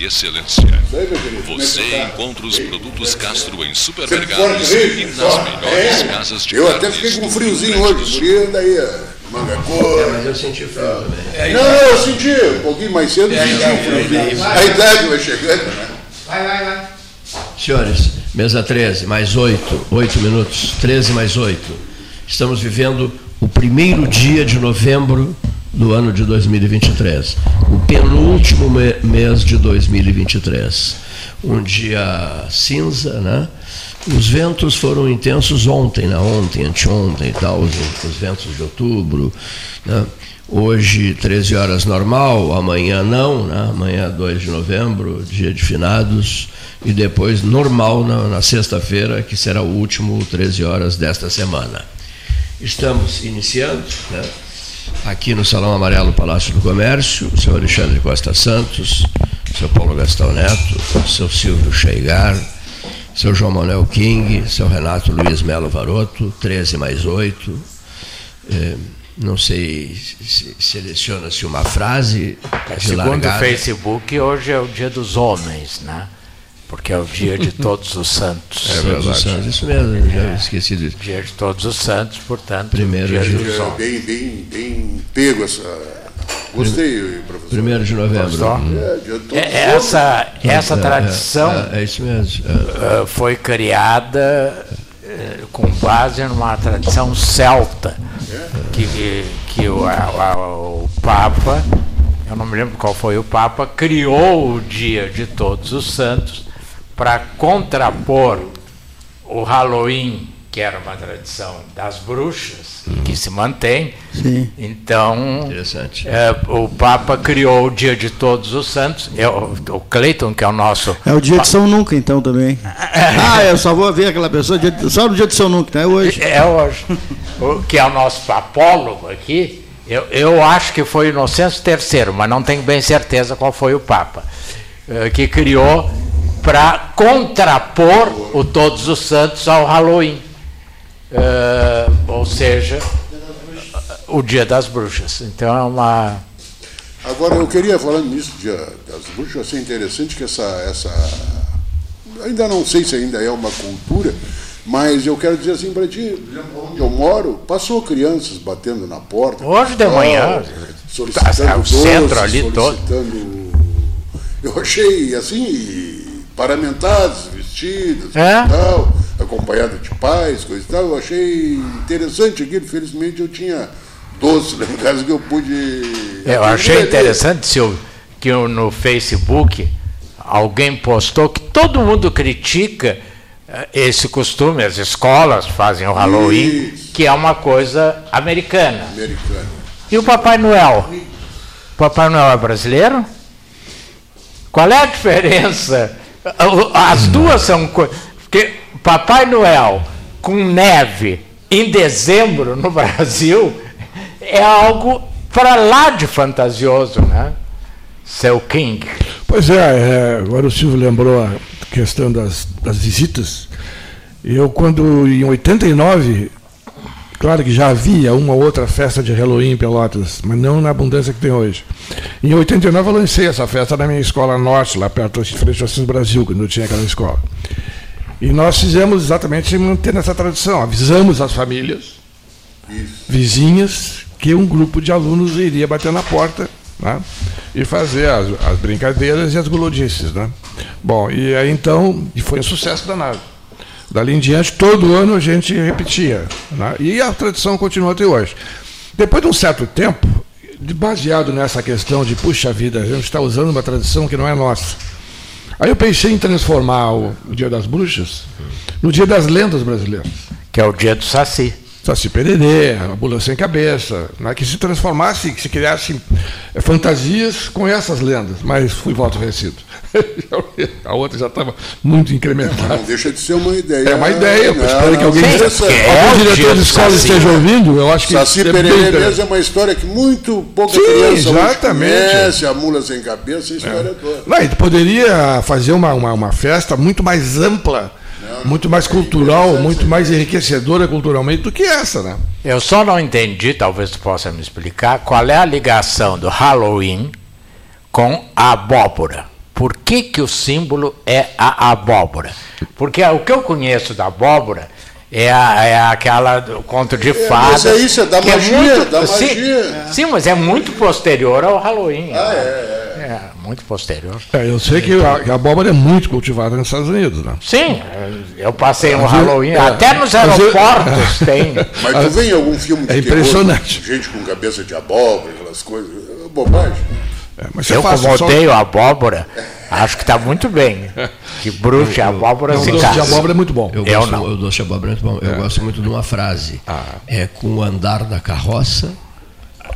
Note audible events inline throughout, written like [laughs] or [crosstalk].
e excelência. Você encontra os produtos Castro em supermercados e nas melhores casas de Eu até fiquei com um friozinho hoje, por aí daí, manga cor. É, mas eu senti frio também. Não, não, eu senti, um pouquinho mais cedo, eu senti um friozinho. A idade vai chegando, né? Vai, vai, vai. Senhores, mesa 13, mais 8, 8 minutos, 13 mais 8. Estamos vivendo o primeiro dia de novembro do ano de 2023, o penúltimo mês de 2023. Um dia cinza, né? Os ventos foram intensos ontem, né? ontem, anteontem e tal, os, os ventos de outubro. Né? Hoje, 13 horas normal, amanhã não, né? amanhã 2 de novembro, dia de finados, e depois normal na, na sexta-feira, que será o último 13 horas desta semana. Estamos iniciando, né? Aqui no Salão Amarelo Palácio do Comércio, o senhor Alexandre Costa Santos, o seu Paulo Gastão Neto, o seu Silvio Cheigar, seu João Manuel King, seu Renato Luiz Melo Varoto, 13 mais 8. Eh, não sei se seleciona-se uma frase de Segundo o. Facebook, hoje é o dia dos homens, né? Porque é o dia de [laughs] todos os santos. É verdade. Isso mesmo, eu já esqueci disso. Dia de todos os santos, portanto, Primeiro dia dia. dos É bem, bem, bem pego essa. Gostei, professor. Primeiro de novembro. Gostou? Hum. É, de todos É, os essa, essa É, tradição É, é isso mesmo. é. eh, foi criada eh, com base numa tradição celta, que, que o, a- a- o Papa, eu não me lembro qual foi o Papa, criou o dia de Todos os Santos para contrapor o Halloween, que era uma tradição das bruxas, que se mantém. Sim. Então, Interessante. é, o Papa criou o Dia de Todos os Santos. É, o, o Cleiton, que é o nosso. É o dia de São Nunca, então, também. Ah, eu só vou ver aquela pessoa de- só no dia de São Nunca, não é hoje. É hoje. O, que é o nosso papólogo aqui. Eu, eu acho que foi Inocêncio III, mas não tenho bem certeza qual foi o Papa. eh, que criou para contrapor o Todos os Santos ao Halloween. Eh, ou seja, o Dia das Bruxas. Então é uma. Agora, eu queria, falando nisso, dia das bruxas, achei interessante que essa, essa. Ainda não sei se ainda é uma cultura, mas eu quero dizer assim para ti, onde eu moro, passou crianças batendo na porta. Hoje de manhã, solicitando tá, o centro ali todo. solicitando- Eu achei, assim, paramentados, vestidos É? e tal, acompanhado de pais, coisa e tal. Eu achei interessante aquilo. Felizmente eu tinha doce lá em casa que eu pude. Eu achei interessante Silvio, que eu- no Facebook alguém postou que todo mundo critica eh, esse costume, as escolas fazem o Halloween, Isso. que é uma coisa americana. Americano. E o Papai Noel? O Papai Noel é brasileiro? Qual é a diferença? As duas são coisas. Porque Papai Noel com neve em dezembro no [laughs] Brasil é algo para lá de fantasioso, né? Seu King. Pois é, é, agora o Silvio lembrou a questão das, das visitas. Eu, quando em 89, claro que já havia uma ou outra festa de Halloween em Pelotas, mas não na abundância que tem hoje. Em 89 eu lancei essa festa na minha escola norte, lá perto de frente ao Assis Brasil, quando eu tinha aquela escola. E nós fizemos exatamente mantendo essa tradição, avisamos as famílias, vizinhas, que um grupo de alunos iria bater na porta né, e fazer as, as brincadeiras e as gulodices. Né? Bom, e aí então, e foi um sucesso danado. Dali em diante, todo ano a gente repetia. Né? E a tradição continua até hoje. Depois de um certo tempo, baseado nessa questão de, puxa vida, a gente está usando uma tradição que não é nossa. Aí eu pensei em transformar o Dia das Bruxas no Dia das Lendas Brasileiras. Que é o dia do Saci. Saci Pererê, a Bula Sem Cabeça, né, que se transformasse, que se criasse eh, fantasias com essas lendas, mas fui voto vencido. [laughs] a outra já estava muito incrementada. Não deixa de ser uma ideia. É uma ideia, Não, espero que não, alguém, não, Sim, essa- é algum diretor de escola Saci, esteja ouvindo, eu acho que Saci é Pererê mesmo é uma história que muito pouca Sim, criança hoje exatamente. conhece, a mula sem cabeça, a história toda. Não, a gente poderia fazer uma, uma, uma festa muito mais ampla, muito mais cultural, muito mais enriquecedora culturalmente do que essa, né? Eu só não entendi, talvez tu possa me explicar, qual é a ligação do Halloween com a abóbora. por que, que o símbolo é a abóbora. Porque o que eu conheço da abóbora é, a, é aquela do conto de fadas. mas é isso, é da que magia, muito, da sim, magia. Sim, mas é muito posterior ao Halloween. Ah, né? é, É, muito posterior. É, eu sei que a, que a abóbora é muito cultivada nos Estados Unidos, né? Sim, eu passei eu- Halloween, é, até nos eu- aeroportos [laughs] tem. Mas tu vê em algum filme de É terror, impressionante. gente com cabeça de abóbora, aquelas coisas, é bobagem. É, Eu, faz como só- odeio abóbora, acho que está muito bem. Que bruxa e abóbora Não, se o doce de abóbora é muito bom. Eu, Eu gosto, não. o doce de abóbora é muito bom. Eu gosto muito de uma frase. É com o andar da carroça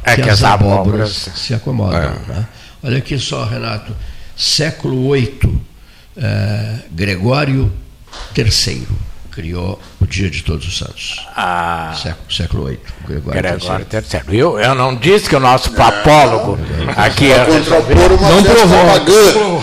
É que as abóboras. se acomodam. né? Olha aqui só, Renato. Século VIII, eh, Gregório III criou o Dia de Todos os Santos. Ah, Século, século VIII, Gregório, Gregório III. III. Eu, eu não disse que o nosso papólogo aqui é. Não provou.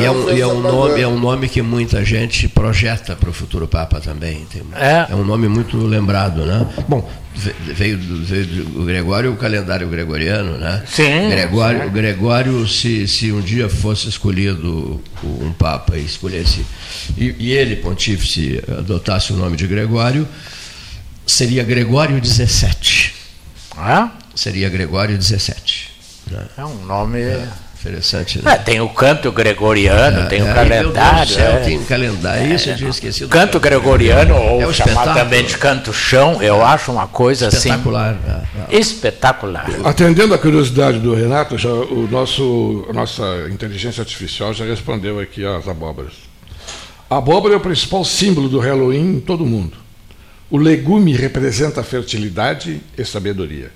E é um, e é um nome, é um nome que muita gente projeta para o futuro Papa também. Tem- É. um nome muito lembrado, né? Bom, veio do, veio do Gregório, o calendário gregoriano, né? Sim, Gregório, o Gregório, se, se um dia fosse escolhido um Papa e escolhesse, e, e ele, pontífice, adotasse o nome de Gregório, seria Gregório 17. Hã? Seria Gregório 17. Né? É um nome. Interessante, né? É, tem o canto gregoriano, tem o É, calendário. céu, é. Tem um calendário, isso eu tinha esquecido. Canto gregoriano, ou É chamado também de canto chão, eu acho uma coisa assim Espetacular. É. espetacular. Atendendo à curiosidade do Renato, já, o nosso, a nossa inteligência artificial já respondeu aqui às abóboras. A abóbora é o principal símbolo do Halloween em todo o mundo. O legume representa a fertilidade e sabedoria.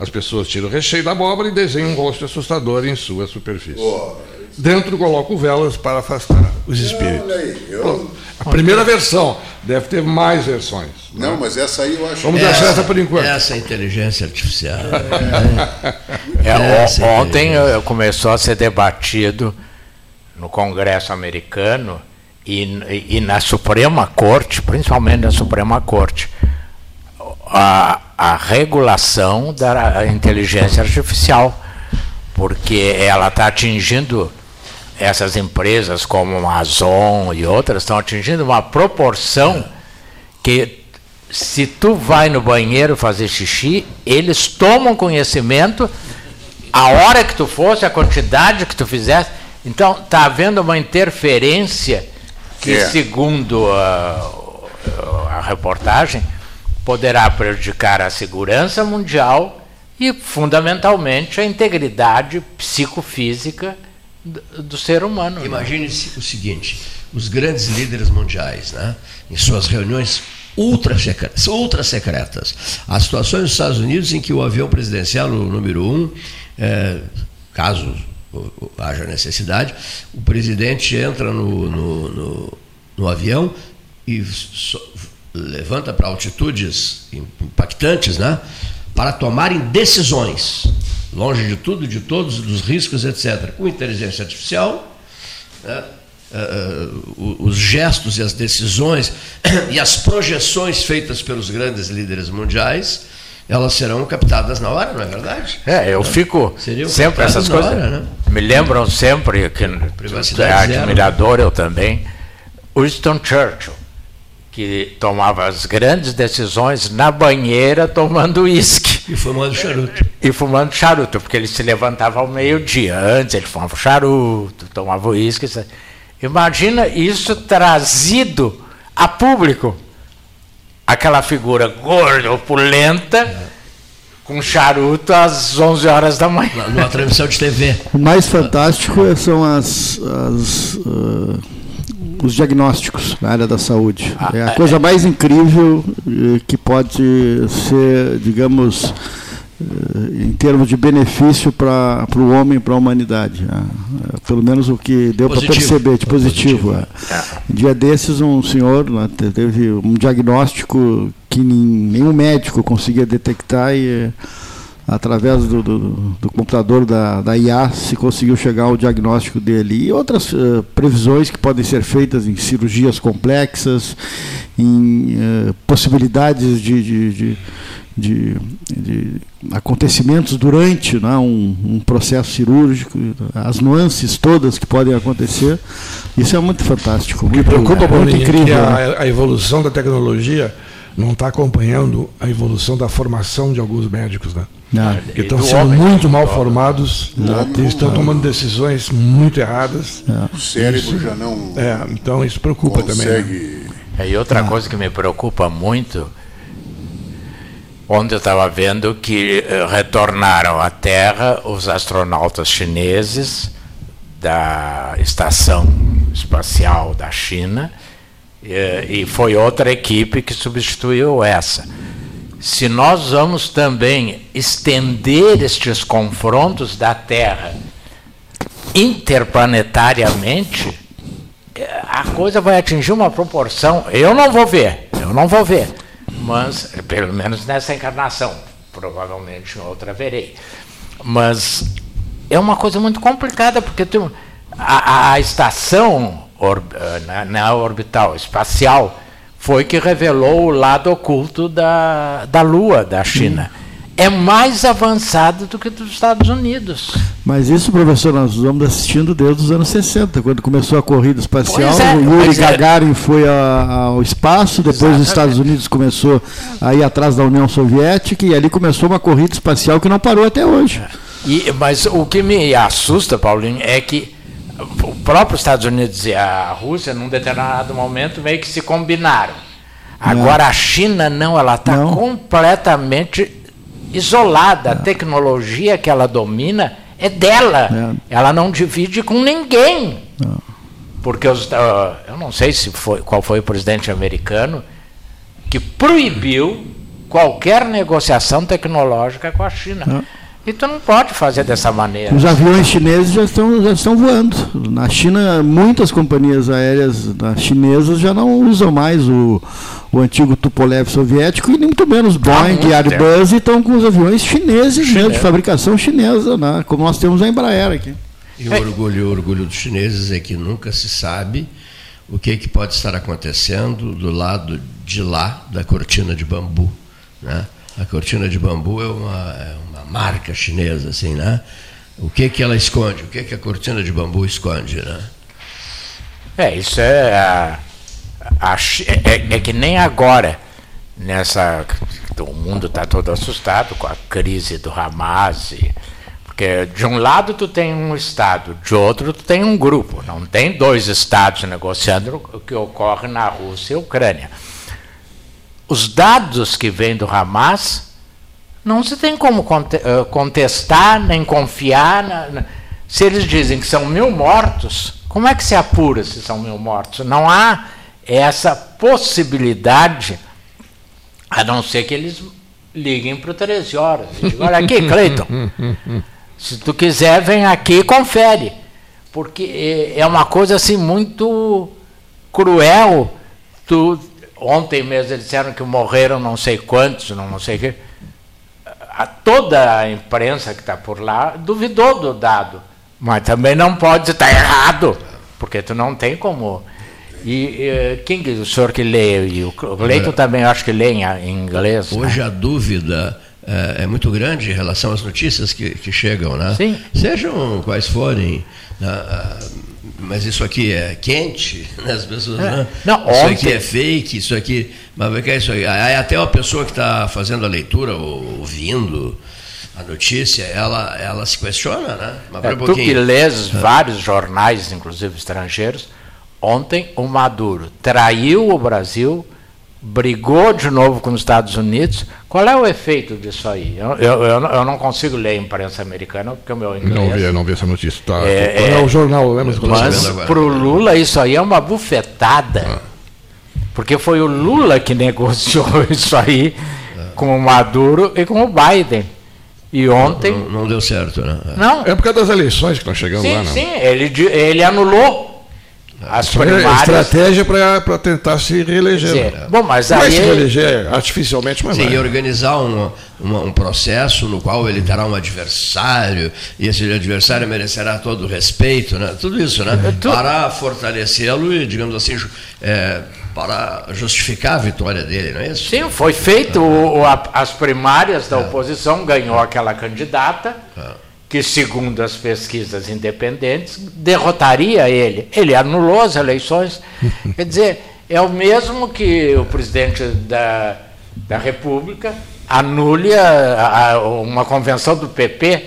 As pessoas tiram o recheio da abóbora e desenham um rosto assustador em sua superfície. Dentro colocam velas para afastar os espíritos. Olha aí, eu, A primeira versão, deve ter mais versões. não, mas essa aí eu acho Vamos deixar essa por enquanto. Essa inteligência artificial. É, [laughs] o- Essa ontem eh, começou a ser debatido no Congresso americano e, e na Suprema Corte, principalmente na Suprema Corte, a, a regulação da inteligência artificial, porque ela está atingindo essas empresas como a Amazon e outras estão atingindo uma proporção que se tu vai no banheiro fazer xixi, eles tomam conhecimento a hora que tu fosse, a quantidade que tu fizesse. Então, está havendo uma interferência que, É. segundo a, a reportagem, poderá prejudicar a segurança mundial e, fundamentalmente, a integridade psicofísica do, ser humano. né? Imagine-se o seguinte: os grandes líderes mundiais, né, em suas reuniões ultra secretas, ultra secretas, há situações nos Estados Unidos em que o avião presidencial, o número um, eh, caso haja necessidade, o presidente entra no, no, no- no avião e so- levanta para altitudes impactantes, né, para tomarem decisões, longe de tudo, de todos, dos riscos, etc. Com inteligência artificial, né, o- os gestos e as decisões [coughs] e as projeções feitas pelos grandes líderes mundiais, elas serão captadas na hora, não é verdade? É, eu fico Seriam sempre essas coisas. hora, né? Me lembram sempre que é admirador eu também. Winston Churchill, que tomava as grandes decisões na banheira tomando uísque E fumando charuto. e fumando charuto, porque ele se levantava ao meio-dia. Antes ele fumava charuto, tomava uísque. Imagina isso trazido a público. Aquela figura gorda, opulenta, com charuto às 11 horas da manhã. Na- Numa transmissão de TV. O mais fantástico é- são as, as, ah, os diagnósticos na área da saúde. É a coisa mais incrível eh, que pode ser, digamos, eh, em termos de benefício para o homem, para a humanidade. né? Eh, Pelo menos o que deu para perceber, de positivo. Positivo, é. Um dia desses, um senhor né, te- teve um diagnóstico que nenhum médico conseguia detectar e através do, do, do, computador da, da IA, se conseguiu chegar ao diagnóstico dele. E outras uh, previsões que podem ser feitas em cirurgias complexas, em uh, possibilidades de, de, de de, de acontecimentos durante né, um, um, processo cirúrgico, as nuances todas que podem acontecer. Isso é muito fantástico. Muito, preocupa, é muito incrível. Que a, né? a evolução da tecnologia não está acompanhando a evolução da formação de alguns médicos, né? Ah. Que estão sendo muito mal formados e estão tomando decisões muito erradas. O cérebro isso, já não. É, então isso preocupa consegue... também. Né? E outra ah. coisa que me preocupa muito onde eu estava vendo que eh, retornaram à Terra os astronautas chineses da Estação Espacial da China, eh, e foi outra equipe que substituiu essa. Se nós vamos também estender estes confrontos da Terra interplanetariamente, eh, a coisa vai atingir uma proporção. Eu não vou ver, eu não vou ver mas pelo menos nessa encarnação, provavelmente em outra verei. Mas é uma coisa muito complicada, porque tem, a, a estação or, na, na, orbital espacial foi que revelou o lado oculto da, da Lua da China. Hum é mais avançado do que dos Estados Unidos. Mas isso, professor, nós vamos assistindo desde os anos 60, quando começou a corrida espacial, é, o Yuri é. Gagarin é. foi a, ao espaço, depois Exatamente. os Estados Unidos começou a ir atrás da União Soviética e ali começou uma corrida espacial que não parou até hoje. E, mas o que me assusta, Paulinho, é que o próprio Estados Unidos e a Rússia, num determinado momento, meio que se combinaram. Agora a China não, ela está completamente isolada. A tecnologia que ela domina é dela. É. Ela não divide com ninguém. Porque os, uh, eu não sei se foi, qual foi o presidente americano que proibiu qualquer negociação tecnológica com a China. E tu não pode fazer dessa maneira. Os aviões chineses já estão, já estão voando. Na China, muitas companhias aéreas chinesas já não usam mais o, o antigo Tupolev soviético e nem muito menos Boeing e Airbus estão com os aviões chineses mesmo, de fabricação chinesa, né? como nós temos a Embraer aqui. E o orgulho, o orgulho dos chineses é que nunca se sabe o que, que pode estar acontecendo do lado de lá da cortina de bambu. Né? A cortina de bambu é uma, é uma marca chinesa, assim, né? O que, que ela esconde? O que, que a cortina de bambu esconde, né? É, isso é, a, a, é, é que nem agora, nessa. O mundo está todo assustado com a crise do Hamas. E, porque de um lado tu tem um Estado, de outro tu tem um grupo. Não tem dois Estados negociando o que ocorre na Rússia e Ucrânia os dados que vêm do Hamas não se tem como eh, contestar nem confiar. Na, na, se eles dizem que são mil mortos, como é que se apura se são mil mortos? Não há essa possibilidade, a não ser que eles liguem para o 13 horas. Digam, Olha aqui, [laughs] Cleiton, se tu quiser, vem aqui e confere. Porque eh, é uma coisa assim muito cruel tu Ontem mesmo eles disseram que morreram não sei quantos, não, não sei o quê. A, toda a imprensa que está por lá duvidou do dado. Mas também não pode estar errado, porque tu não tem como. E, e quem o senhor que lê? E o Leito também acho que lê em, inglês. Né? Hoje né? a dúvida é, é, muito grande em relação às notícias que, que chegam, né? Sim. Sejam quais forem. Né? Mas isso aqui é quente, [laughs] né? as pessoas, é. né? Não, isso ontem... aqui é fake, isso aqui. Mas que é isso aí? Aí até uma pessoa que está fazendo a leitura, ou ouvindo a notícia, ela, ela se questiona, né? Mas é, um tu que lês é. vários jornais, inclusive estrangeiros, ontem o Maduro traiu o Brasil brigou de novo com os Estados Unidos. Qual é o efeito disso aí? Eu, eu, eu não consigo ler a imprensa americana porque o meu inglês. Não vi, não vi essa notícia. Tá, é, é, o jornal, lembra? Mas para o Lula isso aí é uma bufetada. Ah. Porque foi o Lula que negociou [laughs] isso aí com o Maduro e com o Biden. E ontem. Não, não, não deu certo, né? Não. É por causa das eleições que estão chegando sim, lá, não? Sim, ele, ele anulou As primárias... Estratégia para tentar se reeleger. Sim. Né? Bom, mas aí... Vai se reeleger artificialmente, mas Sim, vai. e organizar um, um, um, processo no qual ele terá um adversário, e esse adversário merecerá todo o respeito, né? tudo isso, né? Tu... Para fortalecê-lo e, digamos assim, é, para justificar a vitória dele, não é isso? Sim, foi feito o, a, as primárias da é. oposição, ganhou aquela candidata. É que, segundo as pesquisas independentes, derrotaria ele. Ele anulou as eleições. [laughs] Quer dizer, é o mesmo que o presidente da, da República anule a, a, uma convenção do PP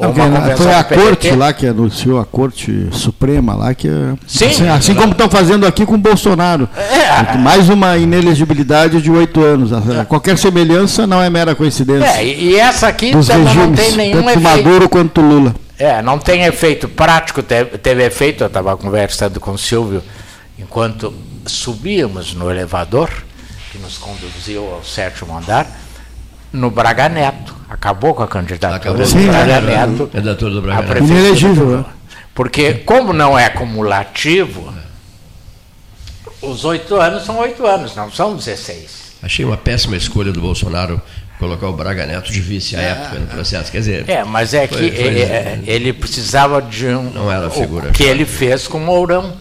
não, foi a corte lá que anunciou, a Corte Suprema lá, que Sim, assim, assim como estão fazendo aqui com o Bolsonaro. É. Mais uma inelegibilidade de oito anos. Qualquer semelhança não é mera coincidência. É, e essa aqui Dos regimes, não tem nenhum tanto efeito. Maduro quanto Lula. É, não tem efeito prático, teve, teve efeito, eu estava conversando com o Silvio, enquanto subíamos no elevador, que nos conduziu ao sétimo andar, no Braga Neto. Acabou com a candidatura Acabou do Braga é, Neto. É do Braga Neto. Inelegível. Né? Porque, como não é cumulativo, os oito anos são oito anos, não são 16. Achei uma péssima escolha do Bolsonaro colocar o Braga Neto de vice à é, época no processo. Quer dizer. É, mas é que foi, ele, é, ele, precisava de um. Não era a figura. O que ele fez com o Mourão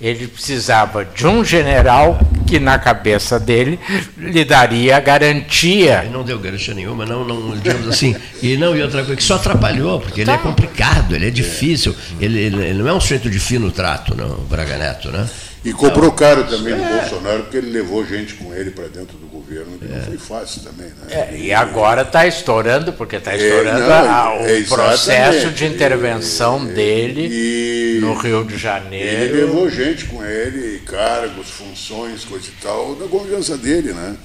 ele precisava de um general que na cabeça dele lhe daria garantia. Não deu garantia nenhuma, não, não digamos assim. E não, e outra coisa que só atrapalhou, porque ele é tá. complicado, ele é difícil, ele, ele, não é um sujeito de fino trato, não, o Braga Neto, né? E cobrou caro também no é. Bolsonaro, porque ele levou gente com ele para dentro do governo, que é. não foi fácil também. Né? É, e agora está estourando, porque está é, estourando não, o é processo de intervenção dele e, no Rio de Janeiro. Ele levou gente com ele, cargos, funções, coisa e tal, da confiança dele, né?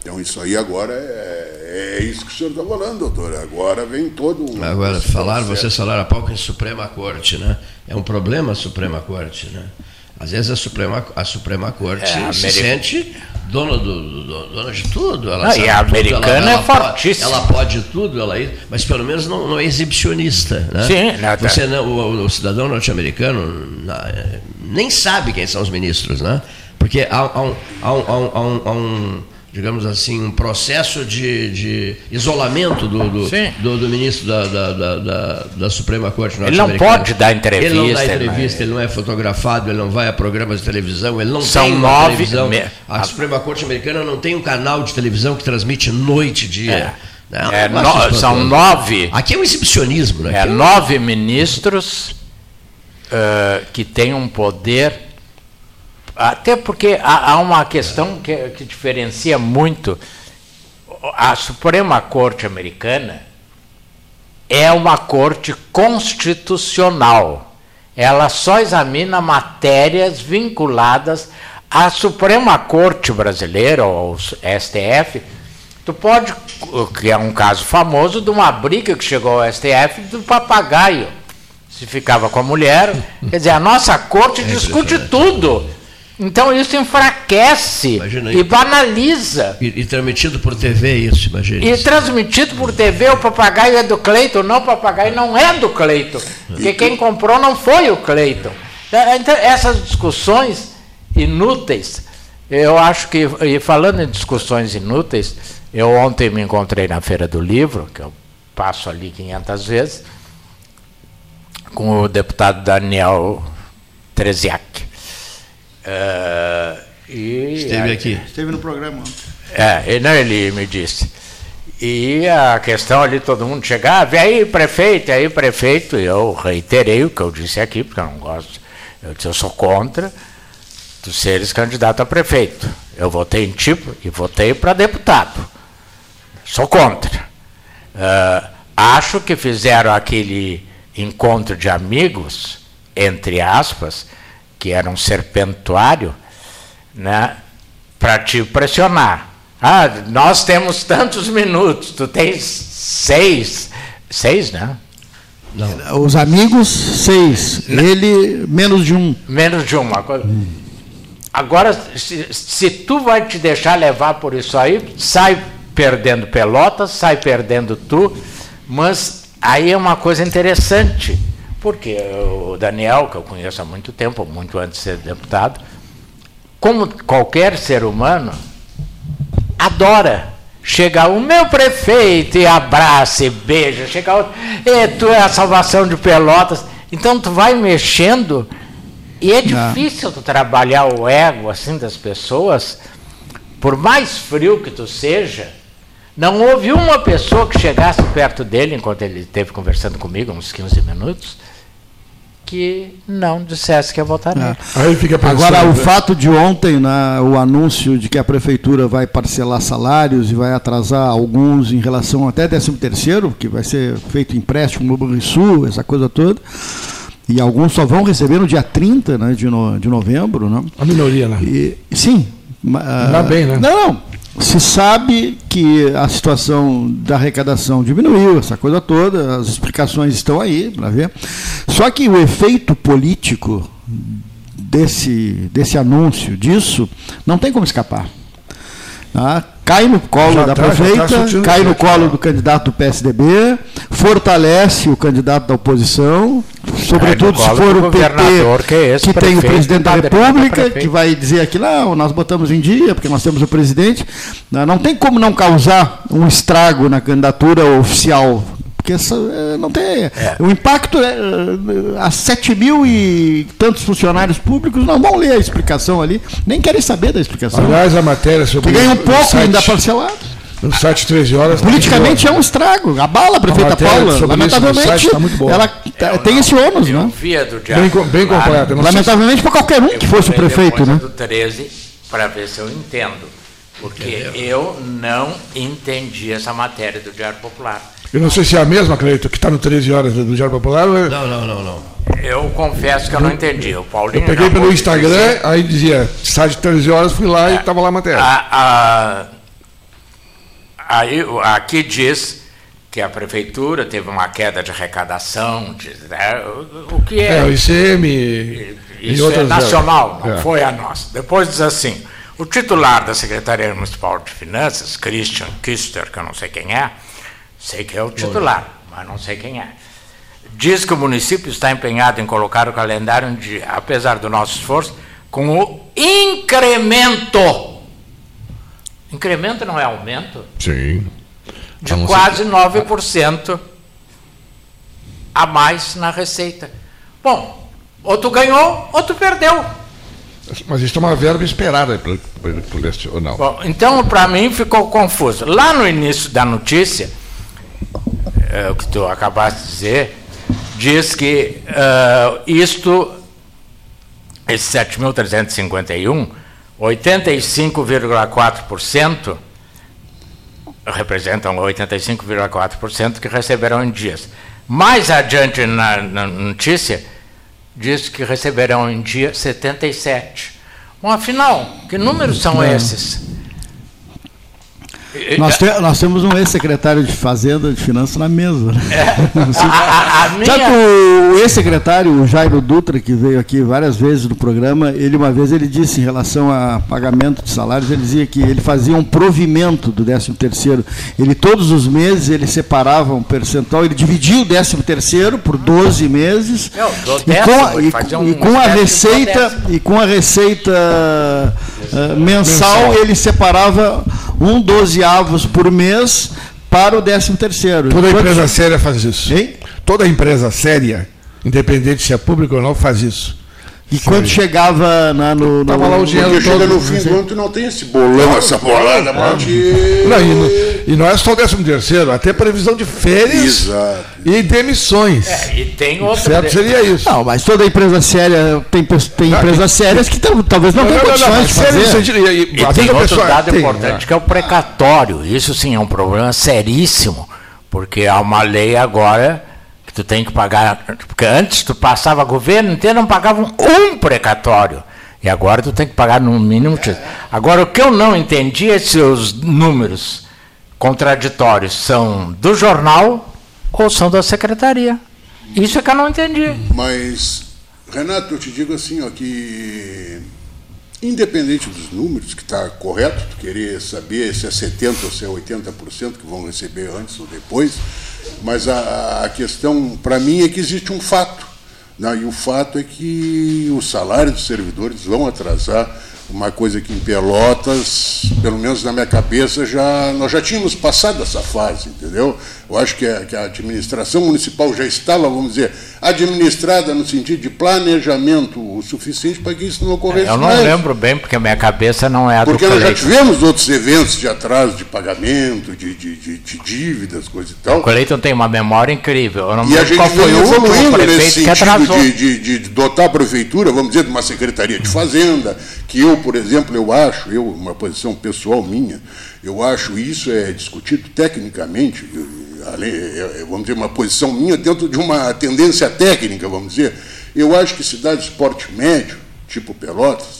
Então isso aí agora é, é isso que o senhor está falando, doutor. Agora vem todo um. Agora, falar, vocês falaram há pouco em Suprema Corte, né? É um problema a Suprema Corte, né? Às vezes a Suprema, a Suprema Corte é, se sente dona, do, do, dona de tudo. Ela não, e a americana tudo, ela, é ela fortíssima. Pode, ela pode tudo, ela, mas pelo menos não, não é exibicionista. Né? Sim, não, Você não, o, o, cidadão norte-americano nem sabe quem são os ministros, né? Porque há, há, um, há, um, há, um, há um digamos assim, um processo de, de isolamento do, do, do, do ministro da, da, da, da, Suprema Corte Ele não pode dar entrevista. Ele não dá entrevista, ele não é fotografado, ele não vai a programas de televisão, ele não São tem nove, televisão. A Suprema Corte Americana não tem um canal de televisão que transmite noite e dia. É. Não, é, no, são nove. Aqui é um exibicionismo, né? É, nove ministros uh, que têm um poder até porque há, há uma questão que, que diferencia muito. A Suprema Corte Americana é uma corte constitucional. Ela só examina matérias vinculadas à Suprema Corte Brasileira, ou STF. Tu pode, que é um caso famoso de uma briga que chegou ao STF do papagaio. Se ficava com a mulher. Quer dizer, a nossa corte é discute tudo então isso enfraquece e banaliza. E, e, transmitido por TV isso, imagina. E transmitido por TV, o papagaio é do Cleiton, não, o papagaio não é do Cleiton. Porque quem comprou não foi o Cleiton. É, então, essas discussões inúteis, eu acho que, e falando em discussões inúteis, eu ontem me encontrei na Feira do Livro, que eu passo ali 500 vezes, com o deputado Daniel Treziak. Uh, e Esteve aqui. Esteve no programa. É, não, ele me disse. E a questão ali, todo mundo chegava, e aí, prefeito, e aí, prefeito, e eu reiterei o que eu disse aqui, porque eu não gosto. Eu disse, eu sou contra tu seres candidato a prefeito. Eu votei em tipo e votei para deputado. Sou contra. Uh, acho que fizeram aquele encontro de amigos, entre aspas, que era um serpentuário, né, para te pressionar. Ah, nós temos tantos minutos, tu tens seis, seis, né? Não. Os amigos, seis. Ele, menos de um. Menos de uma. Hum. Agora, se, se tu vai te deixar levar por isso aí, sai perdendo pelotas, sai perdendo tu, mas aí é uma coisa interessante Porque o Daniel, que eu conheço há muito tempo, muito antes de ser deputado, como qualquer ser humano, adora. Chega o meu prefeito e abraça e beija. Chega outro, e tu é a salvação de Pelotas. Então tu vai mexendo e é difícil tu trabalhar o ego assim das pessoas, por mais frio que tu seja. Não houve uma pessoa que chegasse perto dele enquanto ele esteve conversando comigo, uns 15 minutos, que não dissesse que ia votar é. nele. Agora, o né? fato de ontem, né, o anúncio de que a prefeitura vai parcelar salários e vai atrasar alguns em relação até 13 terceiro, que vai ser feito empréstimo no Banrisul, essa coisa toda, e alguns só vão receber no dia 30 né, de, no, de novembro. Né? A minoria, né? E, sim. Ainda uh, bem, né? Não, não se sabe que a situação da arrecadação diminuiu, essa coisa toda, as explicações estão aí para ver. Só que o efeito político desse, desse anúncio, disso, não tem como escapar. Tá? Cai no colo já da tá, tá prefeita, tá cai no colo do candidato do PSDB, fortalece o candidato da oposição, sobretudo se for o PT que, é que tem o presidente da República, que vai dizer aqui, não, nós botamos em dia, porque nós temos o presidente. Não tem como não causar um estrago na candidatura oficial porque essa, é, não tem. É. O impacto é. Há 7 mil e tantos funcionários públicos não vão ler a explicação ali, nem querem saber da explicação. Aliás, a matéria sobre. Que ganha um pouco site, ainda parcelado. No site 13 horas. Politicamente é um estrago. A bala, a prefeita a Paula, lamentavelmente, tá ela eu tem esse ônus, né? Bem, bem completo. Lamentavelmente para qualquer um que fosse o prefeito, né? do 13 para ver se eu entendo. Porque Entendeu. eu não entendi essa matéria do Diário Popular. Eu não sei se é a mesma, Cleito, que está no 13 horas do Diário Popular. É- não, não, não, não. Eu confesso que eu não entendi. O Paulinho. Eu peguei pelo Instagram, dizer... aí dizia, sai de 13 horas, fui lá é, e estava lá a matéria. A, a, aí, aqui diz que a prefeitura teve uma queda de arrecadação, de, né, o que é. É, o ICM. Isso é nacional, não é. foi a nossa. Depois diz assim: o titular da Secretaria Municipal de Finanças, Christian Kister, que eu não sei quem é, Sei que é o titular, mas não sei quem é. Diz que o município está empenhado em colocar o calendário dia, apesar do nosso esforço, com o incremento. Incremento não é aumento? Sim. De quase 9% a mais na receita. Bom, ou tu ganhou ou tu perdeu. Mas isso é uma verba esperada por, ou não? Bom, então, para mim, ficou confuso. Lá no início da notícia, é, o que tu acabaste de dizer, diz que uh, isto, esse 7.351, 85,4% representam 85,4% que receberão em dias. Mais adiante na, na, notícia, diz que receberão em dia 77. Bom, afinal, que números são esses? Nós, te, nós temos um ex-secretário de Fazenda de Finanças na mesa. Né? É. a, a [laughs] minha... Sabe o ex-secretário, o Jairo Dutra, que veio aqui várias vezes no programa, ele uma vez ele disse em relação a pagamento de salários, ele dizia que ele fazia um provimento do 13 terceiro. Ele todos os meses ele separava um percentual, ele dividia o 13 terceiro por 12 meses. Não, e, com, e, e com a receita e com a receita uh, mensal, mensal, ele separava um dozeavos por mês para o décimo terceiro. Toda Enquanto... empresa séria faz isso. Hein? Toda empresa séria, independente se é público ou não, faz isso. E quando chegava na, no, no. lá o dinheiro todo. chega no fim do ano, tu não tem esse bolão, essa bolada, pode. Não, e, e não é só o décimo terceiro, até previsão de férias Exato. e demissões. É, e tem outra. Certo seria isso. Não, mas toda empresa séria tem, tem não, empresas sérias que talvez não, não tenham condições de fazer. e, e, e tem outro dado tem, importante, que é o precatório. Isso sim é um problema seríssimo, porque há uma lei agora tu tem que pagar, porque antes tu passava governo inteiro não pagavam um precatório. E agora tu tem que pagar no mínimo. Agora o que eu não entendi é se os números contraditórios são do jornal ou são da secretaria. Isso é que eu não entendi. Mas, Renato, eu te digo assim, ó, que independente dos números, que está correto, tu querer saber se é 70% ou se é 80% que vão receber antes ou depois, mas a, a questão, para mim, é que existe um fato. Não, e o fato é que os salários dos servidores vão atrasar uma coisa que em Pelotas, pelo menos na minha cabeça, já nós já tínhamos passado essa fase, entendeu? Eu acho que a, que a administração municipal já estava, vamos dizer, administrada no sentido de planejamento o suficiente para que isso não ocorresse Eu não mais. lembro bem, porque a minha cabeça não é a Porque nós já tivemos outros eventos de atraso de pagamento, de, de, de, de dívidas, coisa e tal. O Coleito tem uma memória incrível. Eu não E a gente qual foi o evoluindo nesse sentido de, de, de dotar a prefeitura, vamos dizer, de uma secretaria de fazenda, que eu, por exemplo, eu acho, eu, uma posição pessoal minha, eu acho isso é discutido tecnicamente, é- é, vamos dizer, uma posição minha dentro de uma tendência técnica, vamos dizer. Eu acho que cidade de porte médio, tipo Pelotas,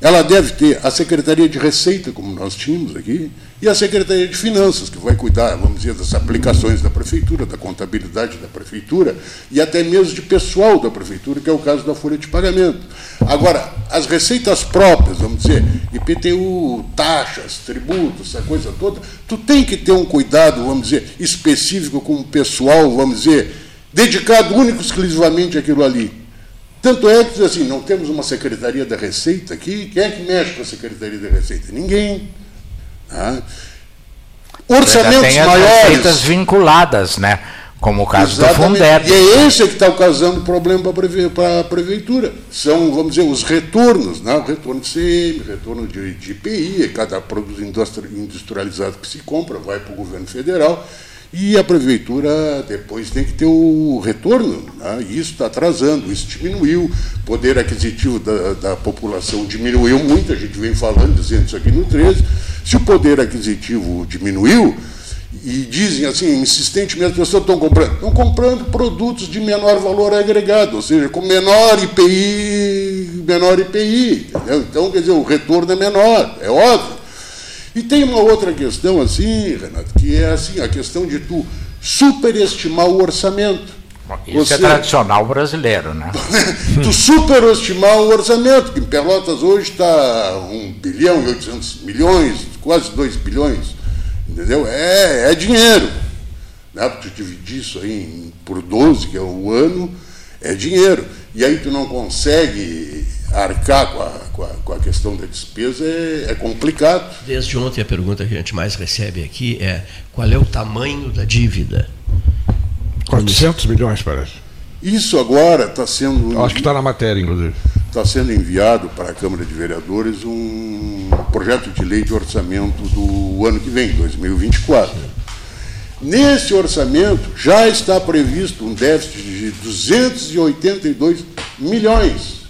ela deve ter a Secretaria de Receita, como nós tínhamos aqui, e a Secretaria de Finanças, que vai cuidar, vamos dizer, das aplicações da Prefeitura, da contabilidade da Prefeitura, e até mesmo de pessoal da Prefeitura, que é o caso da folha de pagamento. Agora, as receitas próprias, vamos dizer, IPTU, taxas, tributos, essa coisa toda, tu tem que ter um cuidado, vamos dizer, específico com o pessoal, vamos dizer, dedicado único exclusivamente àquilo ali. Tanto é que, assim, não temos uma Secretaria da Receita aqui. Quem é que mexe com a Secretaria da Receita? Ninguém. Já Orçamentos tem as maiores. receitas vinculadas, né? Como o caso Exatamente. Fundeb. E é esse que está causando problema para a prefeitura. São, vamos dizer, os retornos, né? o retorno de CM, retorno de, de IPI, cada produto industri- industrializado que se compra vai para o governo federal. E a prefeitura depois tem que ter o retorno. Né? E isso está atrasando, isso diminuiu. O poder aquisitivo da, da população diminuiu muito, a gente vem falando, dizendo isso aqui no 13. Se o poder aquisitivo diminuiu, e dizem assim, insistentemente, as pessoas estão comprando. Estão comprando produtos de menor valor agregado, ou seja, com menor IPI, menor IPI. Entendeu? Então, quer dizer, o retorno é menor, é óbvio. E tem uma outra questão assim, Renato, que é assim, a questão de tu superestimar o orçamento. Isso é seja, tradicional brasileiro, né? [laughs] tu superestimar o orçamento, que em Pelotas hoje está 1 bilhão e 800 milhões, quase 2 bilhões, entendeu? É, é dinheiro. Né? Tu dividir isso aí por 12, que é o ano, é dinheiro. E aí tu não consegue arcar com a, com a, com a questão da despesa, é, é complicado. Desde ontem a pergunta que a gente mais recebe aqui é qual é o tamanho da dívida? 400 milhões, parece. Isso agora está sendo. Eu acho que está na matéria, inclusive. está sendo enviado para a Câmara de Vereadores um projeto de lei de orçamento do ano que vem, 2024. Nesse orçamento já está previsto um déficit de 282 milhões.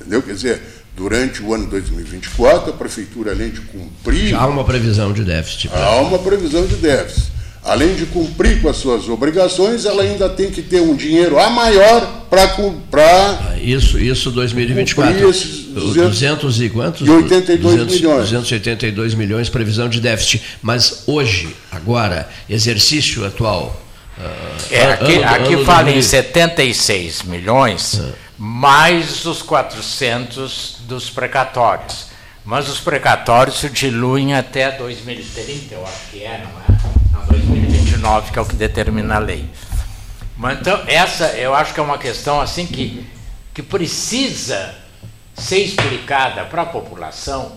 Entendeu? Quer dizer, durante o ano 2024, a Prefeitura, além de cumprir. Já há uma previsão de déficit. pra- Há uma previsão de déficit. Além de cumprir com as suas obrigações, ela ainda tem que ter um dinheiro a maior para Ah, Isso, isso 2024. Cumprir esses 200 e quantos? E 82 milhões. 282 milhões previsão de déficit. Mas hoje, agora, exercício atual. ah, É, aqui ano- aqui ano fala em 2000. 76 milhões, mais os 400 dos precatórios. Mas os precatórios se diluem até 2030, eu acho que é, não é? Não, 2029, que é o que determina a lei. Mas então, essa eu acho que é uma questão assim que, que precisa ser explicada para a população,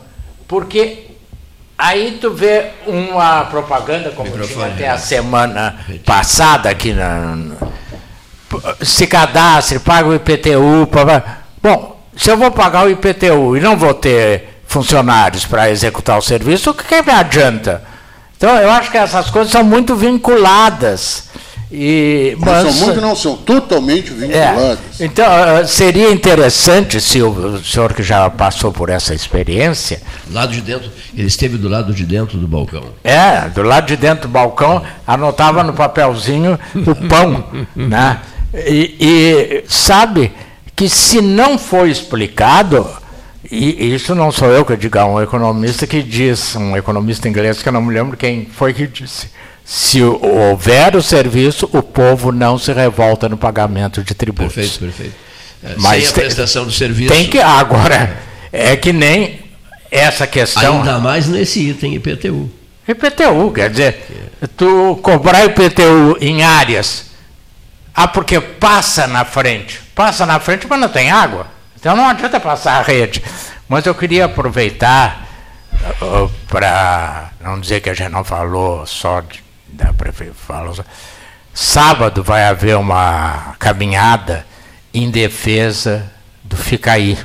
porque aí tu vê uma propaganda como tinha até a né? semana passada aqui na, se cadastre, paga o IPTU. pá. Bom, se eu vou pagar o IPTU e não vou ter funcionários para executar o serviço, o que, que me adianta? Então, eu acho que essas coisas são muito vinculadas. E, Não mas- são muito, não, são totalmente é, vinculadas. então, ah, seria interessante, se o, o senhor que já passou por essa experiência, Lado de dentro, ele esteve do lado de dentro do balcão. é, do lado de dentro do balcão, anotava no papelzinho o pão, né? E, e sabe que se não for explicado, e isso não sou eu que digo, é um economista que diz, um economista inglês que eu não me lembro quem foi que disse, se houver o serviço, o povo não se revolta no pagamento de tributos. Perfeito, perfeito. É, Mas Sem a prestação do serviço. Tem que agora é que nem essa questão Ainda mais nesse item IPTU. IPTU, quer dizer, tu cobrar IPTU em áreas Ah, porque passa na frente. Passa na frente, mas não tem água. Então não adianta passar a rede. Mas eu queria aproveitar uh, para não dizer que a gente não falou só de, da prefeitura. Sábado vai haver uma caminhada em defesa do Ficaí.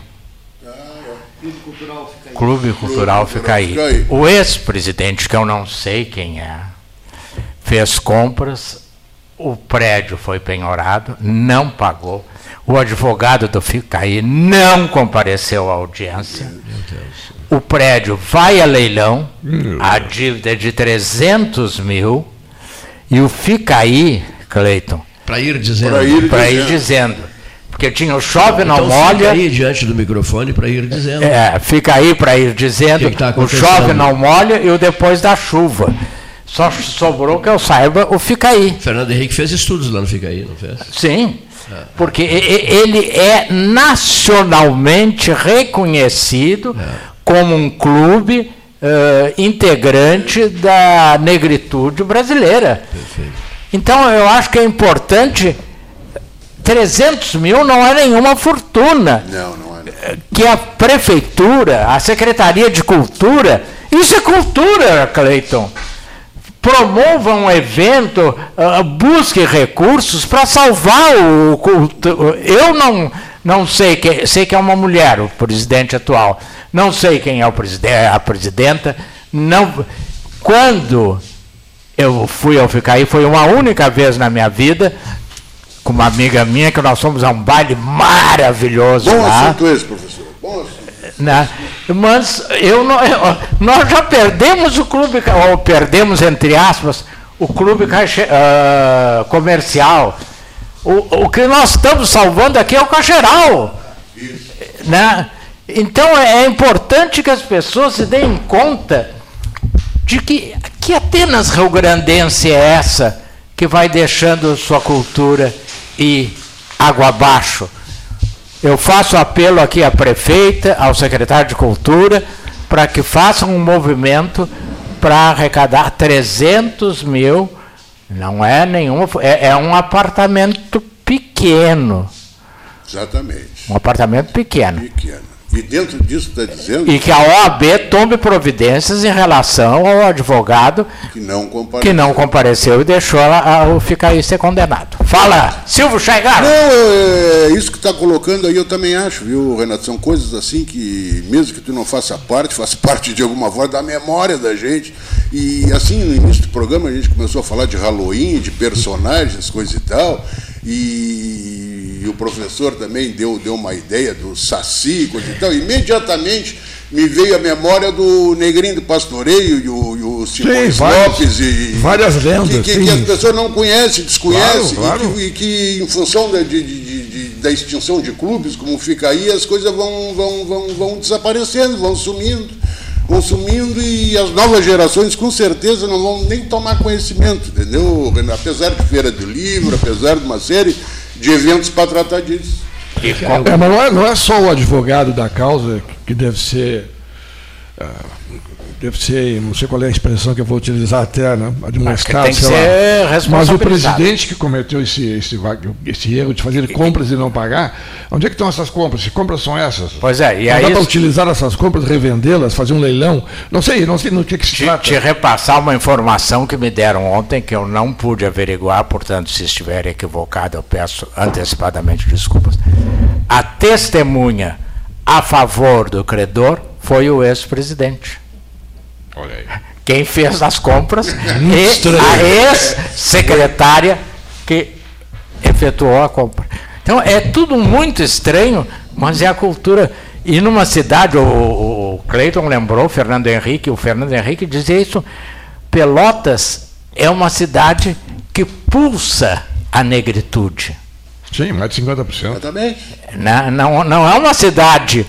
Clube Cultural Ficaí. Clube Cultural Ficaí. O ex-presidente, que eu não sei quem é, fez compras, o prédio foi penhorado, não pagou. O advogado do Ficaí não compareceu à audiência. O prédio vai a leilão, a dívida é de 300 mil, e o Ficaí, Cleiton. Para ir dizendo. Para ir, ir dizendo porque tinha o chove não então molha. Fica aí diante do microfone para ir dizendo. É, fica aí para ir dizendo. Que que tá o chove não molha e o depois da chuva. Só sobrou que eu saiba o fica aí. Fernando Henrique fez estudos lá no fica aí, não fez? Sim. É. Porque ele é nacionalmente reconhecido é. como um clube uh, integrante da negritude brasileira. Perfeito. Então eu acho que é importante 300 mil não é nenhuma fortuna. Não, não é. Que a prefeitura, a Secretaria de Cultura, isso é cultura, Cleiton. Promova um evento, uh, busque recursos para salvar o culto. Eu não, não sei, que, sei que é uma mulher, o presidente atual. Não sei quem é o presidente, a presidenta. Não, quando eu fui ao Ficaí, foi uma única vez na minha vida, com uma amiga minha, que nós fomos a um baile maravilhoso Bom lá. assunto esse, professor. Bom assunto. Né? Mas eu não, eu, nós já perdemos o clube, ou perdemos, entre aspas, o clube caixa, uh, comercial. O, o que nós estamos salvando aqui é o Cacheral. Né? Então é, é importante que as pessoas se deem conta de que, que Atenas Rio Grandense é essa que vai deixando sua cultura e água abaixo. Eu faço apelo aqui à prefeita, ao secretário de Cultura, para que façam um movimento para arrecadar 300 mil. Não é nenhum, é, é um apartamento pequeno. Exatamente. Um apartamento pequeno. Pequeno. E dentro disso está dizendo. E que a OAB tome providências em relação ao advogado que não compareceu, que não compareceu e deixou o Ficaí ser condenado. Fala, Silvio Chaigar! Não, é, é isso que está colocando aí eu também acho, viu, Renato? São coisas assim que, mesmo que tu não faça parte, faz [laughs] parte de alguma forma da memória da gente. E assim, no início do programa, a gente começou a falar de Halloween, de personagens, coisa e tal. E o professor também deu, deu uma ideia do Saci, coisa e tal, imediatamente me veio a memória do Negrinho do Pastoreio e o, e o Simões Lopes. E, várias lendas. Que, que, que, as pessoas não conhecem, desconhecem, claro, claro. E, que, e, que, em função de, de, de, da extinção de clubes, como fica aí, as coisas vão, vão, vão, vão desaparecendo, vão sumindo. Vão sumindo e as novas gerações com certeza não vão nem tomar conhecimento, entendeu? Apesar de feira de livro, apesar de uma série de eventos para tratar disso. É, mas não é, não é só o advogado da causa que deve ser. Uh, deve ser, não sei qual é a expressão que eu vou utilizar até, né? Administrado, sei lá. Mas o presidente que cometeu esse, esse, esse erro de fazer compras e não pagar, onde é que estão essas compras? Que compras são essas? Pois é, e aí. Dá para utilizar essas compras, revendê-las, fazer um leilão? Não sei, não sei no que, que se te, trata. Te repassar uma informação que me deram ontem, que eu não pude averiguar, portanto, se estiver equivocado, eu peço antecipadamente desculpas. A testemunha a favor do credor foi o ex-presidente. Olha aí. Quem fez as compras e a ex-secretária que efetuou a compra. Então é tudo muito estranho, mas é a cultura. E numa cidade, o, o Cleiton lembrou, o Fernando Henrique, o Fernando Henrique dizia isso, Pelotas é uma cidade que pulsa a negritude. Sim, mais de 50%. Exatamente. Não, não, não é uma cidade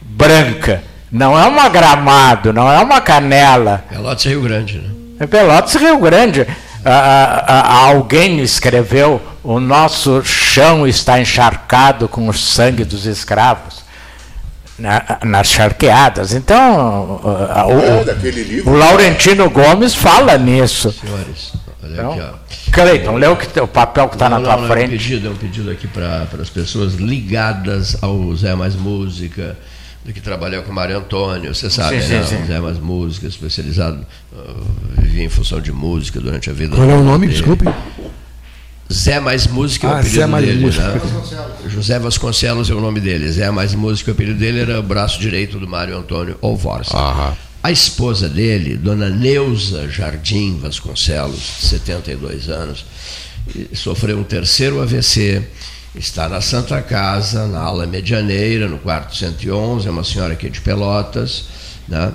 branca não é uma Gramado, não é uma Canela. Pelotas Rio Grande, né? É Pelotas Rio Grande. Ah, ah, alguém escreveu: o nosso chão está encharcado com o sangue dos escravos. Na, nas charqueadas. Então, uh, o, é, o, Laurentino Gomes fala nisso. Senhores. Olha então, aqui, ó. Cleiton, lê o, que, o papel que está na tua não, frente. É um pedido, é um pedido aqui para as pessoas ligadas ao Zé Mais Música, que trabalhou com o Mário Antônio, você sabe, sim, né? Sim, sim. Zé Mais Música, especializado, uh, vivia em função de música durante a vida. Qual é o nome, dele. desculpe? Zé Mais Música é o ah, apelido Zé Mais dele. Música. Né? José Vasconcelos é o nome dele. Zé Mais Música, o apelido dele era o braço direito do Mário Antônio Alvorsa. Aham. A esposa dele, dona Neuza Jardim Vasconcelos, 72 anos, sofreu um terceiro AVC, está na Santa Casa, na ala medianeira, no quarto 111, é uma senhora aqui de Pelotas, né?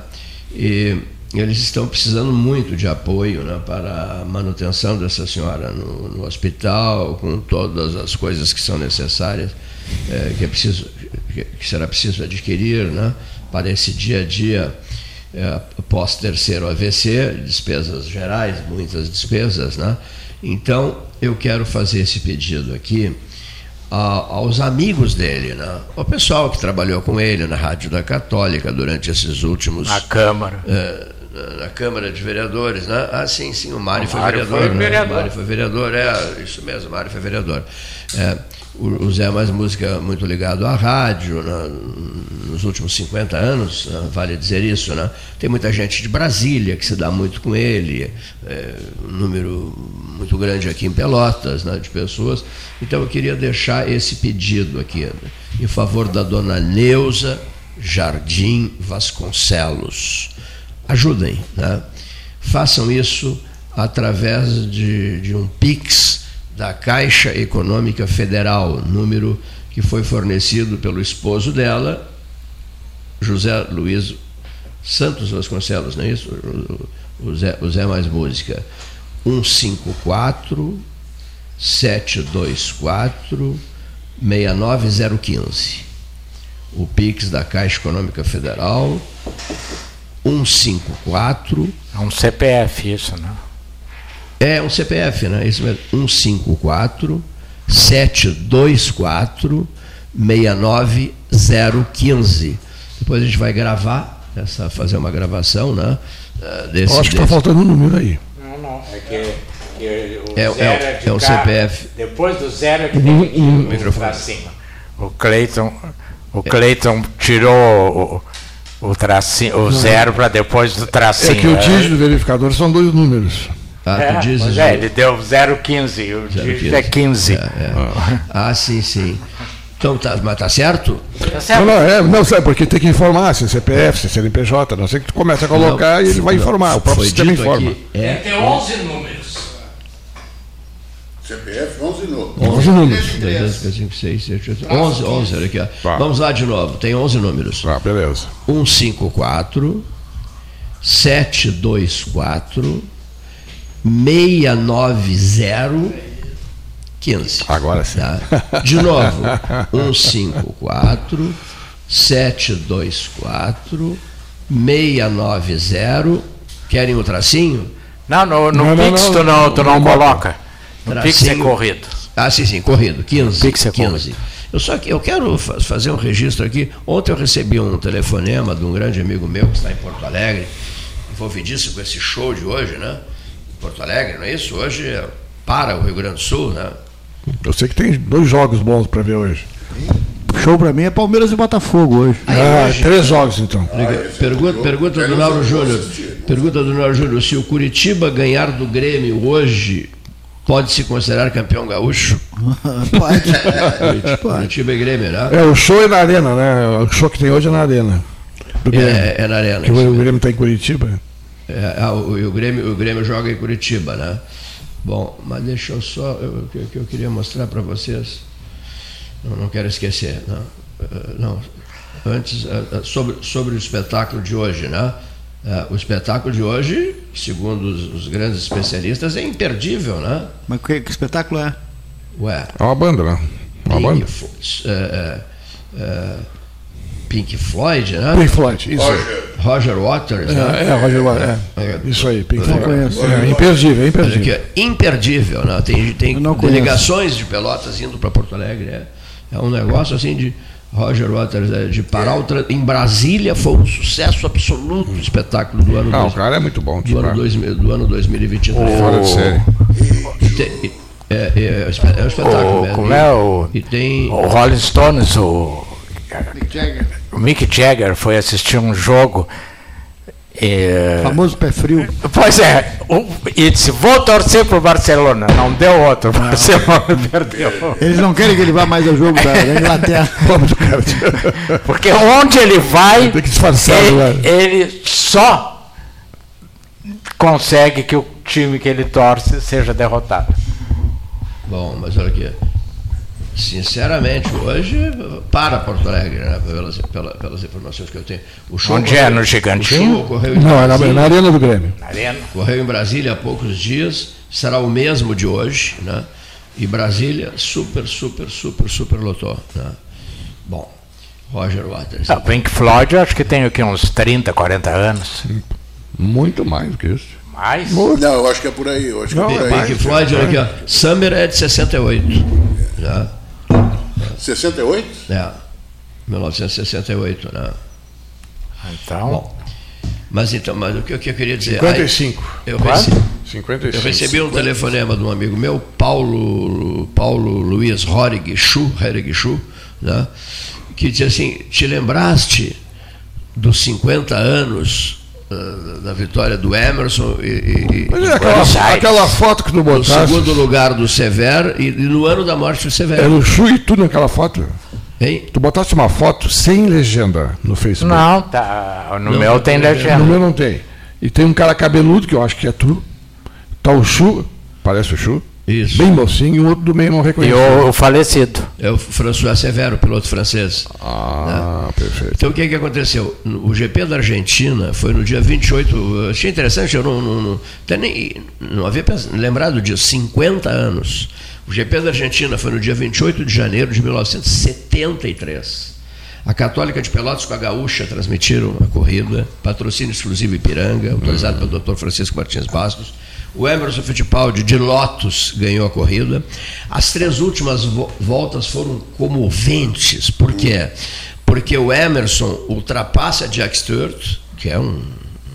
E eles estão precisando muito de apoio né, para a manutenção dessa senhora no, no, hospital, com todas as coisas que são necessárias, é, que, é preciso, que será preciso adquirir né, para esse dia a dia é, pós terceiro AVC, despesas gerais, muitas despesas, né? Então eu quero fazer esse pedido aqui a, aos amigos dele, né? O pessoal que trabalhou com ele na Rádio da Católica durante esses últimos. Na Câmara. É, na Câmara de Vereadores, né? Ah, sim, sim, o Mário, o foi, Mário vereador, foi vereador. O Mário foi vereador, é, isso mesmo, o Mário foi vereador. É, o, Zé é mais música muito ligado à rádio, né? nos últimos 50 anos, né? vale dizer isso, né? Tem muita gente de Brasília que se dá muito com ele, é, um número muito grande aqui em Pelotas, né? de pessoas. Então eu queria deixar esse pedido aqui, em favor da dona Neuza Jardim Vasconcelos. Ajudem, né? Façam isso através de, de um Pix da Caixa Econômica Federal, número que foi fornecido pelo esposo dela, José Luiz Santos Vasconcelos, não é isso? O Zé, o Zé Mais Música. 154 724 69015. O Pix da Caixa Econômica Federal 154 É um CPF isso, não? É um CPF, né? Isso mesmo. 154 724 69015. Depois a gente vai gravar, essa, fazer uma gravação, né? Ah, desse, Eu acho que está faltando um número aí. Não, não. É que, que o é, zero é, é, é o CPF. Depois do zero é que tem que ir para cima. O Cleiton, o Cleiton tirou o, o, tracinho, o zero para depois do tracinho. É que o dígito do verificador são dois números. Ah, é, tu dizes. É, ele deu 0,15, o dígito é 15. É, é. [laughs] Ah, sim, sim. Então, tá, mas tá certo? Tá certo. Não, não, é, não sei, porque tem que informar se é CPF, se é CNPJ, não sei que tu começa a colocar não, e ele vai informar, o próprio sistema informa. Aqui, é, tem 11 números. CPF, 11 números. 11 números. 2, 5, 6, 7, 8, 11, 11, olha aqui. Ó. Tá. Vamos lá de novo, tem 11 números. Ah, beleza. 154 724 690 15. Agora sim. Tá? De novo, 154 724 690. Querem o tracinho? Não, no, no não, Pix não, tu não, tu não, não coloca. No tracinho. Pix é corrido. Ah, sim, sim, corrido. 15. Pix é 15. Corrido. Eu só que eu quero fazer um registro aqui. Ontem eu recebi um telefonema de um grande amigo meu que está em Porto Alegre, envolvidíssimo com esse show de hoje, né? Porto Alegre, não é isso? Hoje é para o Rio Grande do Sul, né? Eu sei que tem dois jogos bons para ver hoje. Show para mim é Palmeiras e Botafogo hoje. Ah, hoje três jogos então. pergunta, pergunta do Nauro Júnior. Pergunta do Nauro Júnior. Se o Curitiba ganhar do Grêmio hoje, pode se considerar campeão gaúcho? [laughs] pode. Curitiba e Grêmio, né? É, o show é na arena, né? O show que tem hoje é na arena. É, é, na arena. Que o Grêmio está em Curitiba. É, ah, o, o, Grêmio, o Grêmio joga em Curitiba, né? Bom, mas deixa eu só, o que eu, eu, queria mostrar para vocês, não, não quero esquecer, não, eh, não antes, eh, eh, sobre, sobre o espetáculo de hoje, né? O espetáculo de hoje, segundo os, os grandes especialistas, é imperdível, né? Mas que, que espetáculo é? Ué, é uma banda, né? Uma banda. É, é, Pink Floyd, né? Pink Floyd, isso. Roger, Roger Waters, né? É, é Roger Waters, é. é. Isso aí, Pink Floyd. É, imperdível, é imperdível. Aqui, imperdível, né? Tem, tem delegações de Pelotas indo para Porto Alegre. É, é um negócio assim de. Roger Waters, é, de parar o em Brasília foi um sucesso absoluto o espetáculo do ano. Não, dois, o cara é muito bom. Do ano, dois, do ano 2023. Fora de série. tem, é, é, é, é um espetáculo. O, mesmo. como é o, E tem. o Rolling Stones, o, o Mick Jagger foi assistir um jogo. e- Famoso pé frio. Pois é, o- e disse: Vou torcer pro Barcelona. Não deu outro, o Barcelona [laughs] perdeu. Eles não querem que ele vá mais ao jogo da, [laughs] Inglaterra. Porque onde ele vai, Tem que disfarçar, ele, né? ele só consegue que o time que ele torce seja derrotado. Bom, mas olha aqui. Sinceramente, hoje, para Porto Alegre, né, pelas, pela- pelas informações que eu tenho. O show Onde é? No o Gigantinho? show ocorreu em Não, é na, Arena do Grêmio. Na arena. Ocorreu em Brasília há poucos dias, será o mesmo de hoje, né? E Brasília super, super, super, super lotou. Né? Bom, Roger Waters. Ah, Pink Floyd, eu acho que tem aqui uns 30, 40 anos. Muito mais do que isso. Mais? Não, eu acho que é por aí. Eu acho que Não, é por é aí. Pink Floyd, olha aqui, ó. Summer é de 68. Né? 68? É, 1968, né? Então, Bom, mas então, mas o que, o que eu queria dizer? 55. Aí, eu, Quanto? recebi, 55. eu recebi um telefonema de um amigo meu, Paulo, Paulo Luiz Horig Schu, Horig Schu, né? que dizia assim, te lembraste dos 50 anos da vitória do Emerson e, e- Mas e é aquela, aquela foto que tu no botaste. segundo lugar do Severo e, e no ano da morte do Era Severo. o Chu e tu naquela foto. Hein? Tu botaste uma foto sem legenda no Facebook. não, tá. No Não, meu tem legenda. No meu não tem. E tem um cara cabeludo, que eu acho que é tu. Tá o Chu, parece o Chu. Isso. Bem mocinho, e o outro do meio não E reconhece. o, o falecido. É o François Severo, piloto francês. Ah, perfeito. Então o que, que aconteceu? O GP da Argentina foi no dia 28. eu Achei interessante, eu não, não, não, até nem, não havia lembrado disso, 50 anos. O GP da Argentina foi no dia 28 de janeiro de 1973. A Católica de Pelotas com a Gaúcha transmitiram a corrida, patrocínio exclusivo Ipiranga, autorizado pelo Dr. Francisco Martins Bastos. O Emerson Fittipaldi de Lotus ganhou a corrida. As três últimas vo- voltas foram comoventes. Por quê? Porque o Emerson ultrapassa Jack Stewart, que é um-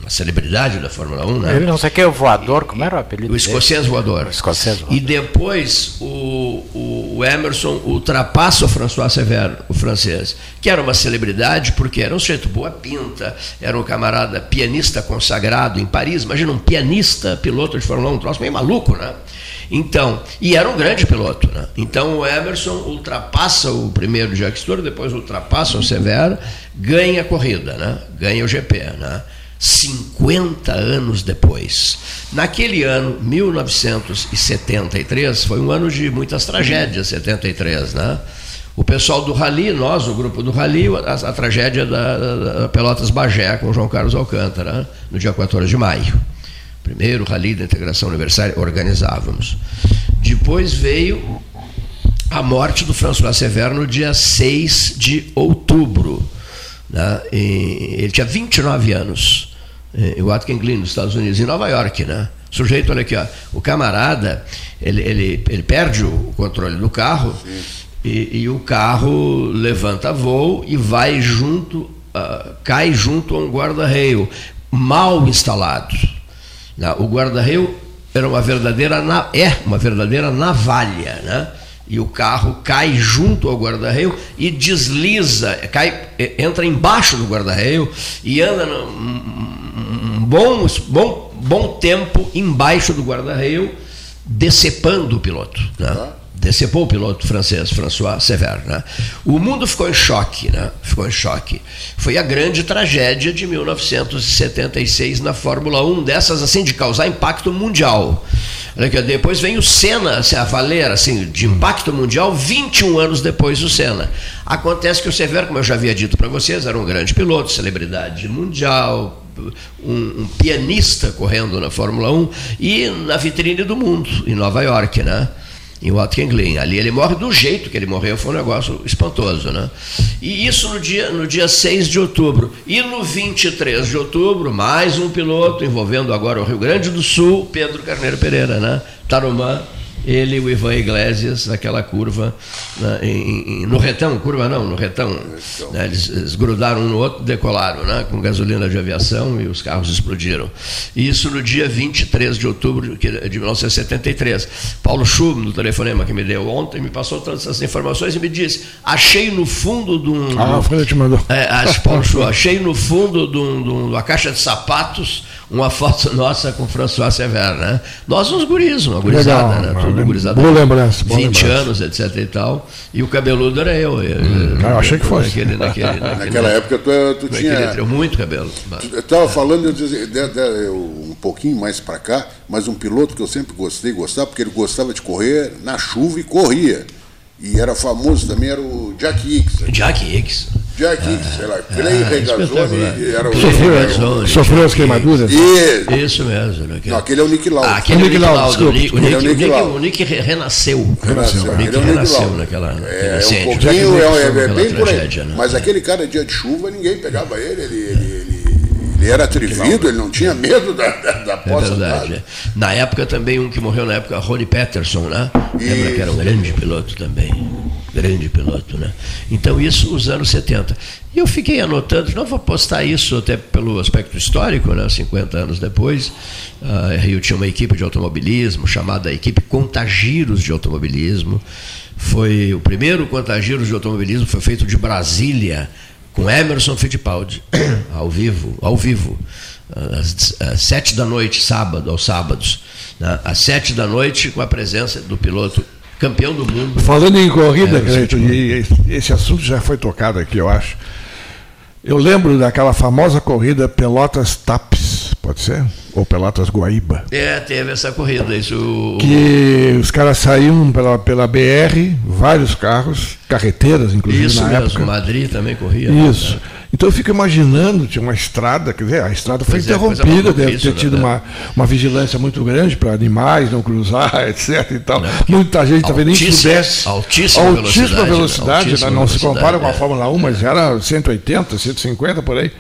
uma celebridade da Fórmula 1, né? Ele não sei o que, o voador, como era o apelido O escocês voador. O escocês voador. E depois o, o- Emerson ultrapassa o François Severo, o francês, que era uma celebridade porque era um sujeito boa pinta, era um camarada pianista consagrado em Paris. Imagina um pianista, piloto de Fórmula 1, um troço meio maluco, né? Então, e era um grande piloto, né? Então o Emerson ultrapassa o primeiro Jack Stewart, depois ultrapassa o Severo, ganha a corrida, né? Ganha o GP, né? 50 anos depois. Naquele ano, 1973, foi um ano de muitas tragédias, 73, né? O pessoal do Rally, nós, o grupo do Rally, a, a tragédia da, da- Pelotas Bagé com João Carlos Alcântara, no dia 14 de maio. Primeiro Rally da Integração Universitária, organizávamos. Depois veio a morte do François Severo no dia 6 de outubro. né? Ele tinha 29 anos, em Watkins Glen, nos Estados Unidos, em Nova York. Né? O sujeito, olha aqui, ó, o camarada, ele, ele, ele perde o controle do carro e, e o carro levanta voo e vai junto, ah, cai junto a um guarda-reio mal instalado. Né? O guarda-reio era uma verdadeira é uma verdadeira navalha, né? E o carro cai junto ao guarda-reio e desliza, cai, entra embaixo do guarda-reio e anda num- um, um bom, bom, bom tempo embaixo do guarda-reio, decepando o piloto. Né? Decepou o piloto francês, François Sever. Né? O mundo ficou em choque, né? ficou em choque. Foi a grande tragédia de 1976 na Fórmula 1, dessas assim de causar impacto mundial. Depois vem o Senna, assim, a valer assim, de impacto mundial, 21 anos depois do Senna. Acontece que o Severo, como eu já havia dito para vocês, era um grande piloto, celebridade mundial, um, um pianista correndo na Fórmula 1 e na vitrine do mundo, em Nova York, né? em Watkins. Ali ele morre do jeito que ele morreu, foi um negócio espantoso. Né? E isso no dia, no dia 6 de outubro. E no 23 de outubro, mais um piloto envolvendo agora o Rio Grande do Sul, Pedro Carneiro Pereira, né? Tarumã, ele e o Ivan Iglesias naquela curva, né, em, em, no retão, curva não, no retão. Né, eles, eles, grudaram um no outro, decolaram né, com gasolina de aviação e os carros explodiram. Isso no dia 23 de outubro de 1973. Paulo Schub, no telefonema que me deu ontem, me passou todas essas informações e me disse: achei no fundo de um. Ah, foi te mandou. É, Paulo Schub, achei no fundo de, um, de uma caixa de sapatos uma foto [laughs] nossa com François Severo, né? Nós uns guris, uma gurizada, Legal, né? Tudo gurizada. Boa lembrança. 20 lembrança. anos, etc e tal. E o cabeludo era eu. eu, hum, eu achei que fosse. Naquele, naquele, [laughs] naquele, Naquela época tu, tu tinha. muito cabelo. Eu estava falando, eu dizia, de, de, eu, um pouquinho mais para cá, mas um piloto que eu sempre gostei, gostava, porque ele gostava de correr na chuva e corria. E era famoso também, era o Jack Hicks. Jack Hicks. Jack Hicks, sei lá, Clay ah, Regazzoni era o. Sofreu, sofreu as queimaduras? Isso, isso mesmo. Né? Não, aquele é o Nick Lauda. Ah, aquele é o Nick Lauda. O Nick, o Nick, o Nick, o Nick renasceu. renasceu. O Nick é renasceu naquela. É, é um pouquinho, é, é, bem por aí. Né? Mas aquele cara, dia de chuva, ninguém pegava ele, ele, ele era atrevido, ele não tinha medo da, da, da poça. É verdade. É. Na época também, um que morreu na época, Ronnie Peterson, né? Isso. Lembra que era um grande piloto também. Grande piloto, né? Então, isso os anos 70. E eu fiquei anotando, não vou postar isso até pelo aspecto histórico, né? 50 anos depois. A Rio tinha uma equipe de automobilismo chamada Equipe Contagiros de Automobilismo. Foi o primeiro Contagiros de Automobilismo, foi feito de Brasília com Emerson Fittipaldi, [coughs] ao vivo, ao vivo, às, às, sete da noite, sábado, aos sábados, né? às sete da noite, com a presença do piloto campeão do mundo. Falando em corrida, Cleiton, e esse assunto já foi tocado aqui, eu acho. Eu lembro daquela famosa corrida Pelotas Tapes, pode ser? Ou Pelotas Guaíba. É, teve essa corrida, isso. Que os caras saíam pela, pela BR, vários carros, carreteiras, inclusive, isso na mesmo, época. Madrid também corria. Isso. Né? Então eu fico imaginando, tinha uma estrada, quer dizer, a estrada foi pois é, interrompida, é, deve ter tido né? uma, uma vigilância muito grande para animais não cruzar, [laughs] etc. E tal. Não, Muita gente também nem pudesse. Altíssima, altíssima velocidade, né? altíssima não se compara com a é. Fórmula 1, mas era 180, 150 por aí.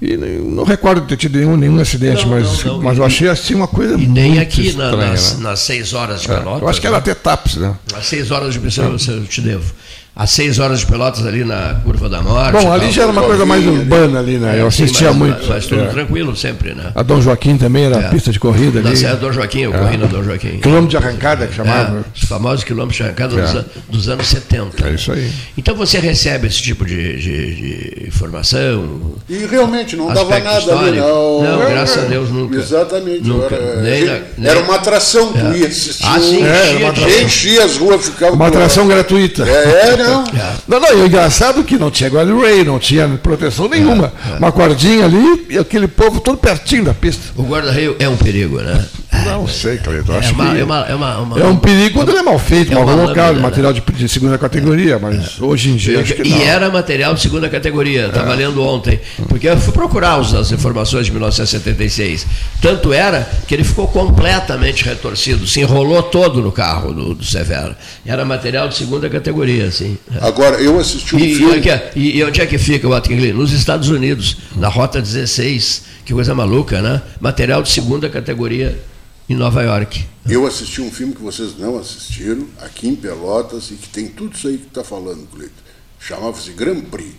E não recordo ter tido nenhum, nenhum acidente, não, mas, não, não. mas eu achei assim uma coisa. E nem aqui na, nas, né? nas seis horas de Pelotas. É, eu acho que era né? até TAPS, né? Nas seis horas de Pelotas eu te devo às seis horas de Pelotas ali na Curva da Morte. Bom, ali já era uma coisa mais urbana ali, né? É, eu assistia sim, mas, muito. Mas tudo é. tranquilo sempre, né? A Dom Joaquim também era é. pista de corrida ali. Na Dom Joaquim, eu corri na Dom Joaquim. Quilômetro de arrancada que chamava. É, os famosos quilômetros de arrancada dos, é. dos, anos 70. É isso aí. Então você recebe esse tipo de, de, de informação. E realmente não dava nada histórico. ali, não. Não, graças a Deus nunca. Exatamente. Nunca. Era, nem na, nem... era uma atração, tu ia assistir. Ah, sim, enchia, enchia as ruas, ficava. Uma atração gratuita. É, não. Não, não, não, e o engraçado é que não tinha guarda-ray, não tinha proteção nenhuma. É, é. Uma cordinha ali e aquele povo todo pertinho da pista. O guarda-reio é um perigo, né? Não sei, Cleiton. É, uma, é, uma, é, uma, é, um perigo quando ele é mal feito, é mal colocado, né? material de, de, segunda categoria, mas hoje em dia. acho que e era material de segunda categoria, estava lendo ontem. Porque eu fui procurar as informações de 1976. Tanto era que ele ficou completamente retorcido, se enrolou todo no carro do, do Severo. Era material de segunda categoria, assim. Agora, eu assisti um e, filme. E, e, onde é que fica o Watkins Nos Estados Unidos, na Rota 16. Que coisa maluca, né? Material de segunda categoria em Nova York. Eu assisti um filme que vocês não assistiram, aqui em Pelotas, e que tem tudo isso aí que está falando, Cleiton. Chamava-se Grand Prix.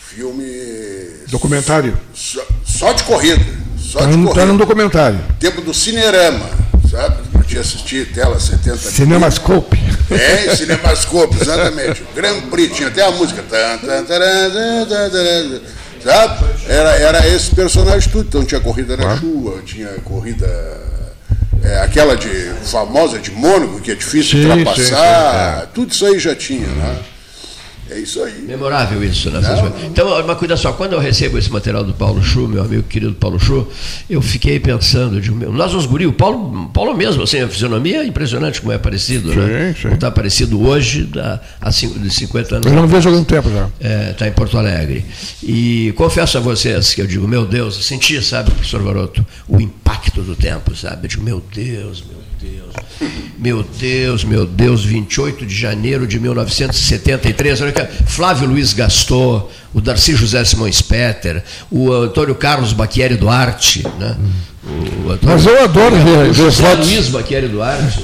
Filme. Documentário? Só, só de corrida. Só tá de corrida. Está num documentário. Tempo do Cinerama, sabe? Podia assistir tela 70 Cinemascope. É, Cinemascope, exatamente. Grand Prix, tinha até a música. Sabe? Era, era esse personagem tudo. Então tinha corrida na chuva, tinha corrida é, aquela de famosa de Mônaco, que é difícil sim, ultrapassar, sim, sim, é. tudo isso aí já tinha, né? É isso aí. Memorável isso, né? Então, mas cuida só, quando eu recebo esse material do Paulo Chu, meu amigo querido Paulo Chu, eu fiquei pensando, de, nós nos guri, o Paulo, Paulo mesmo, assim, a fisionomia é impressionante como é parecido, sim, né? Sim. Como está parecido hoje, da, há cinco, de 50 anos. Eu não vejo há algum tempo já. Está é, tá em Porto Alegre. E confesso a vocês que eu digo, meu Deus, eu senti, sabe, professor Varoto, o impacto do tempo, sabe? Eu digo, meu Deus, meu Deus. Meu Deus, meu Deus, 28 de janeiro de 1973. Olha que Flávio Luiz Gastou, o Darcy José Simões Petter, o Antônio Carlos Baquieri Duarte, né? o Mas eu adoro ver, o José Luiz Baqueri Duarte,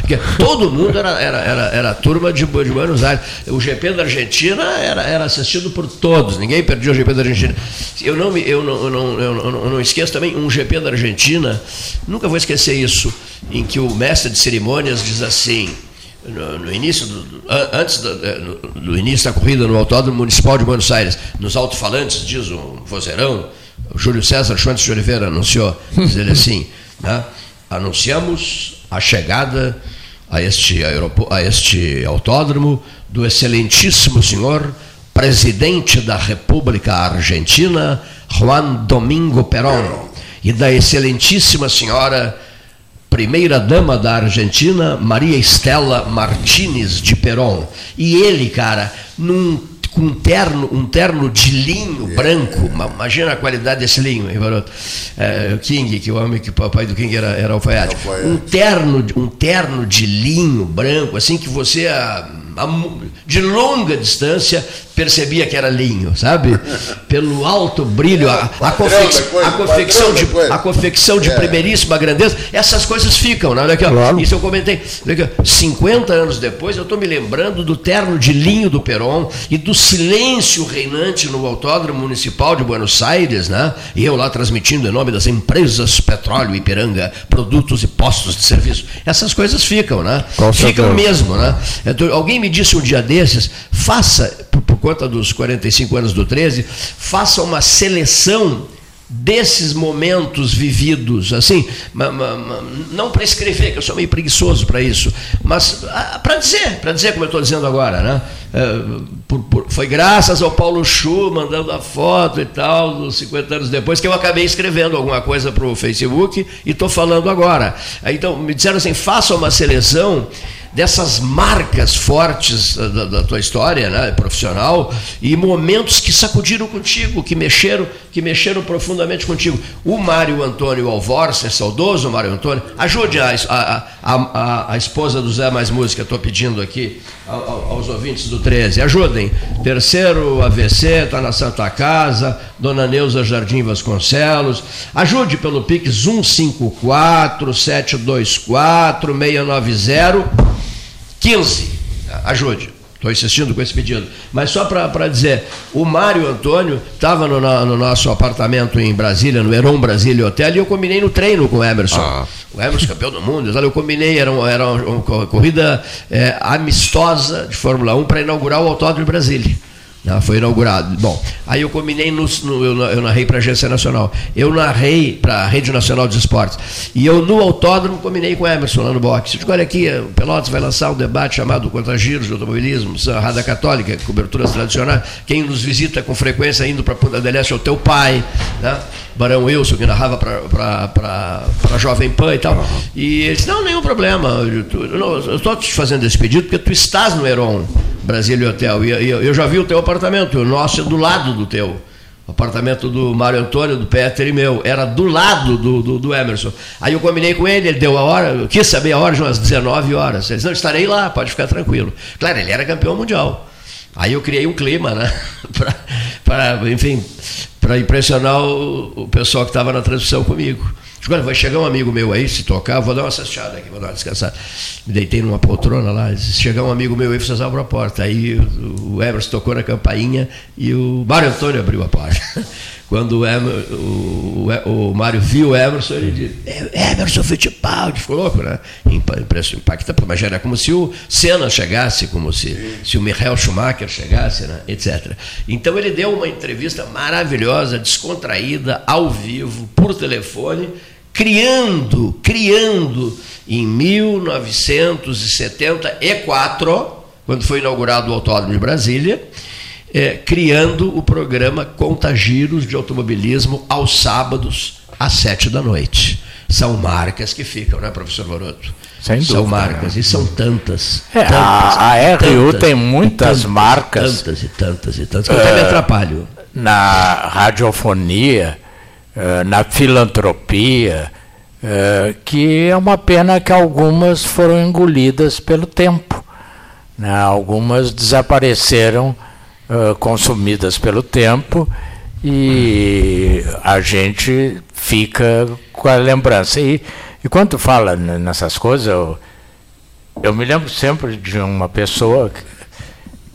porque todo mundo era, era, era, era a turma de, de Buenos Aires. O GP da Argentina era, era assistido por todos, ninguém perdia o GP da Argentina. Eu não, eu, não, eu, não, eu, não, eu não esqueço também um GP da Argentina, nunca vou esquecer isso, em que o mestre de cerimônias diz assim, no, no, início do, antes do, do, início da corrida no Autódromo Municipal de Buenos Aires, nos alto-falantes, diz um vozeirão, Júlio César Schwantz de Oliveira anunciou, diz ele [laughs] assim, né, anunciamos a chegada a este, a este autódromo do excelentíssimo senhor presidente da República Argentina, Juan Domingo Perón, e da excelentíssima senhora primeira-dama da Argentina, Maria Estela Martínez de Perón. E ele, cara, num com um terno, um terno de linho branco. Imagina a qualidade desse linho, hein, garoto? É, o King, que o homem que o papai do King era, era alfaiate. Um terno, um terno de linho branco, assim que você a, a, de longa distância percebia que era linho, sabe? [laughs] Pelo alto brilho, a, a, confec, a confecção de, a confecção de é. primeiríssima grandeza, essas coisas ficam, né? Olha aqui, ó, claro. isso eu comentei. Aqui, 50 anos depois, eu estou me lembrando do terno de linho do Peron e do silêncio reinante no Autódromo Municipal de Buenos Aires, né? E eu lá transmitindo em nome das empresas Petróleo Ipiranga, produtos e postos de serviço. Essas coisas ficam, né? Ficam certeza. mesmo, né? Alguém me disse um dia desses, faça, por, por conta dos 45 anos do 13, faça uma seleção desses momentos vividos, assim, não para escrever, que eu sou meio preguiçoso para isso, mas ah, para dizer, para dizer como eu estou dizendo agora, né? É, por, por, foi graças ao Paulo Chu mandando a foto e tal, dos 50 anos depois, que eu acabei escrevendo alguma coisa para o Facebook e estou falando agora. Então, me disseram assim, faça uma seleção dessas marcas fortes da, da, tua história né, profissional e momentos que sacudiram contigo, que mexeram, que mexeram profundamente contigo. O Mário Antônio Alvorce, saudoso Mário Antônio, ajude a, a, a, a esposa do Zé Mais Música, estou pedindo aqui aos ouvintes do 13, ajudem. Terceiro AVC, está na Santa Casa, Dona Neuza Jardim Vasconcelos, ajude pelo Pix 154 724 690 15. Ajude. Estou insistindo com esse pedido. Mas só para dizer, o Mário Antônio estava no, no, nosso apartamento em Brasília, no Heron Brasília Hotel, e eu combinei no treino com o Emerson. Ah. O Emerson, campeão do mundo. Eu combinei, era, uma, era uma corrida é, amistosa de Fórmula 1 para inaugurar o Autódromo de Brasília. Ela foi inaugurado. Bom, aí eu combinei, no, no eu, eu, narrei para a Agência Nacional. Eu narrei para a Rede Nacional de Esportes. E eu, no autódromo, combinei com o Emerson lá no boxe. Digo, olha aqui, o Pelotas vai lançar um debate chamado Contra Giros de Automobilismo, Rada Católica, coberturas tradicionais. Quem nos visita com frequência indo para Punta del Este é o teu pai, né? Barão Wilson, que narrava para a Jovem Pan e tal. E ele disse, não, nenhum problema. Eu estou te fazendo esse pedido porque tu estás no Heron. Brasília Hotel. E eu, já vi o teu apartamento, o nosso é do lado do teu. O apartamento do Mário Antônio, do Peter e meu, era do lado do, do, do, Emerson. Aí eu combinei com ele, ele deu a hora, eu quis saber a hora umas 19 horas. Ele disse, não, estarei lá, pode ficar tranquilo. Claro, ele era campeão mundial. Aí eu criei um clima, né? [laughs] para, enfim, para impressionar o, o pessoal que estava na transmissão comigo. Agora vai chegar um amigo meu aí, se tocar, vou dar uma assestada aqui, vou dar uma descansada. Me deitei numa poltrona lá, se chegar um amigo meu aí, vocês abrem a porta. Aí o Emerson tocou na campainha e o Mário Antônio abriu a porta. [laughs] Quando o, Emer, o, o, o Mário viu o Emerson, ele disse, é, Emerson Fittipaldi, ficou louco, né? Impresso, impacta, mas era como se o Senna chegasse, como se, se o Michael Schumacher chegasse, né? etc. Então ele deu uma entrevista maravilhosa, descontraída, ao vivo, por telefone, criando, criando em 1974, quando foi inaugurado o Autódromo de Brasília, é, criando o programa Contagiros de Automobilismo aos sábados, às sete da noite. São marcas que ficam, né, professor Moroto? Sem são dúvida, marcas, né? e são tantas. É, tantas a, a RU tantas, tem muitas tantas, marcas. Tantas e tantas e tantas, que eu até me é, atrapalho. Na radiofonia, na filantropia, eh, que é uma pena que algumas foram engolidas pelo tempo. Né? Algumas desapareceram, eh, consumidas pelo tempo, e a gente fica com a lembrança. E, e quando fala nessas coisas, eu, eu me lembro sempre de uma pessoa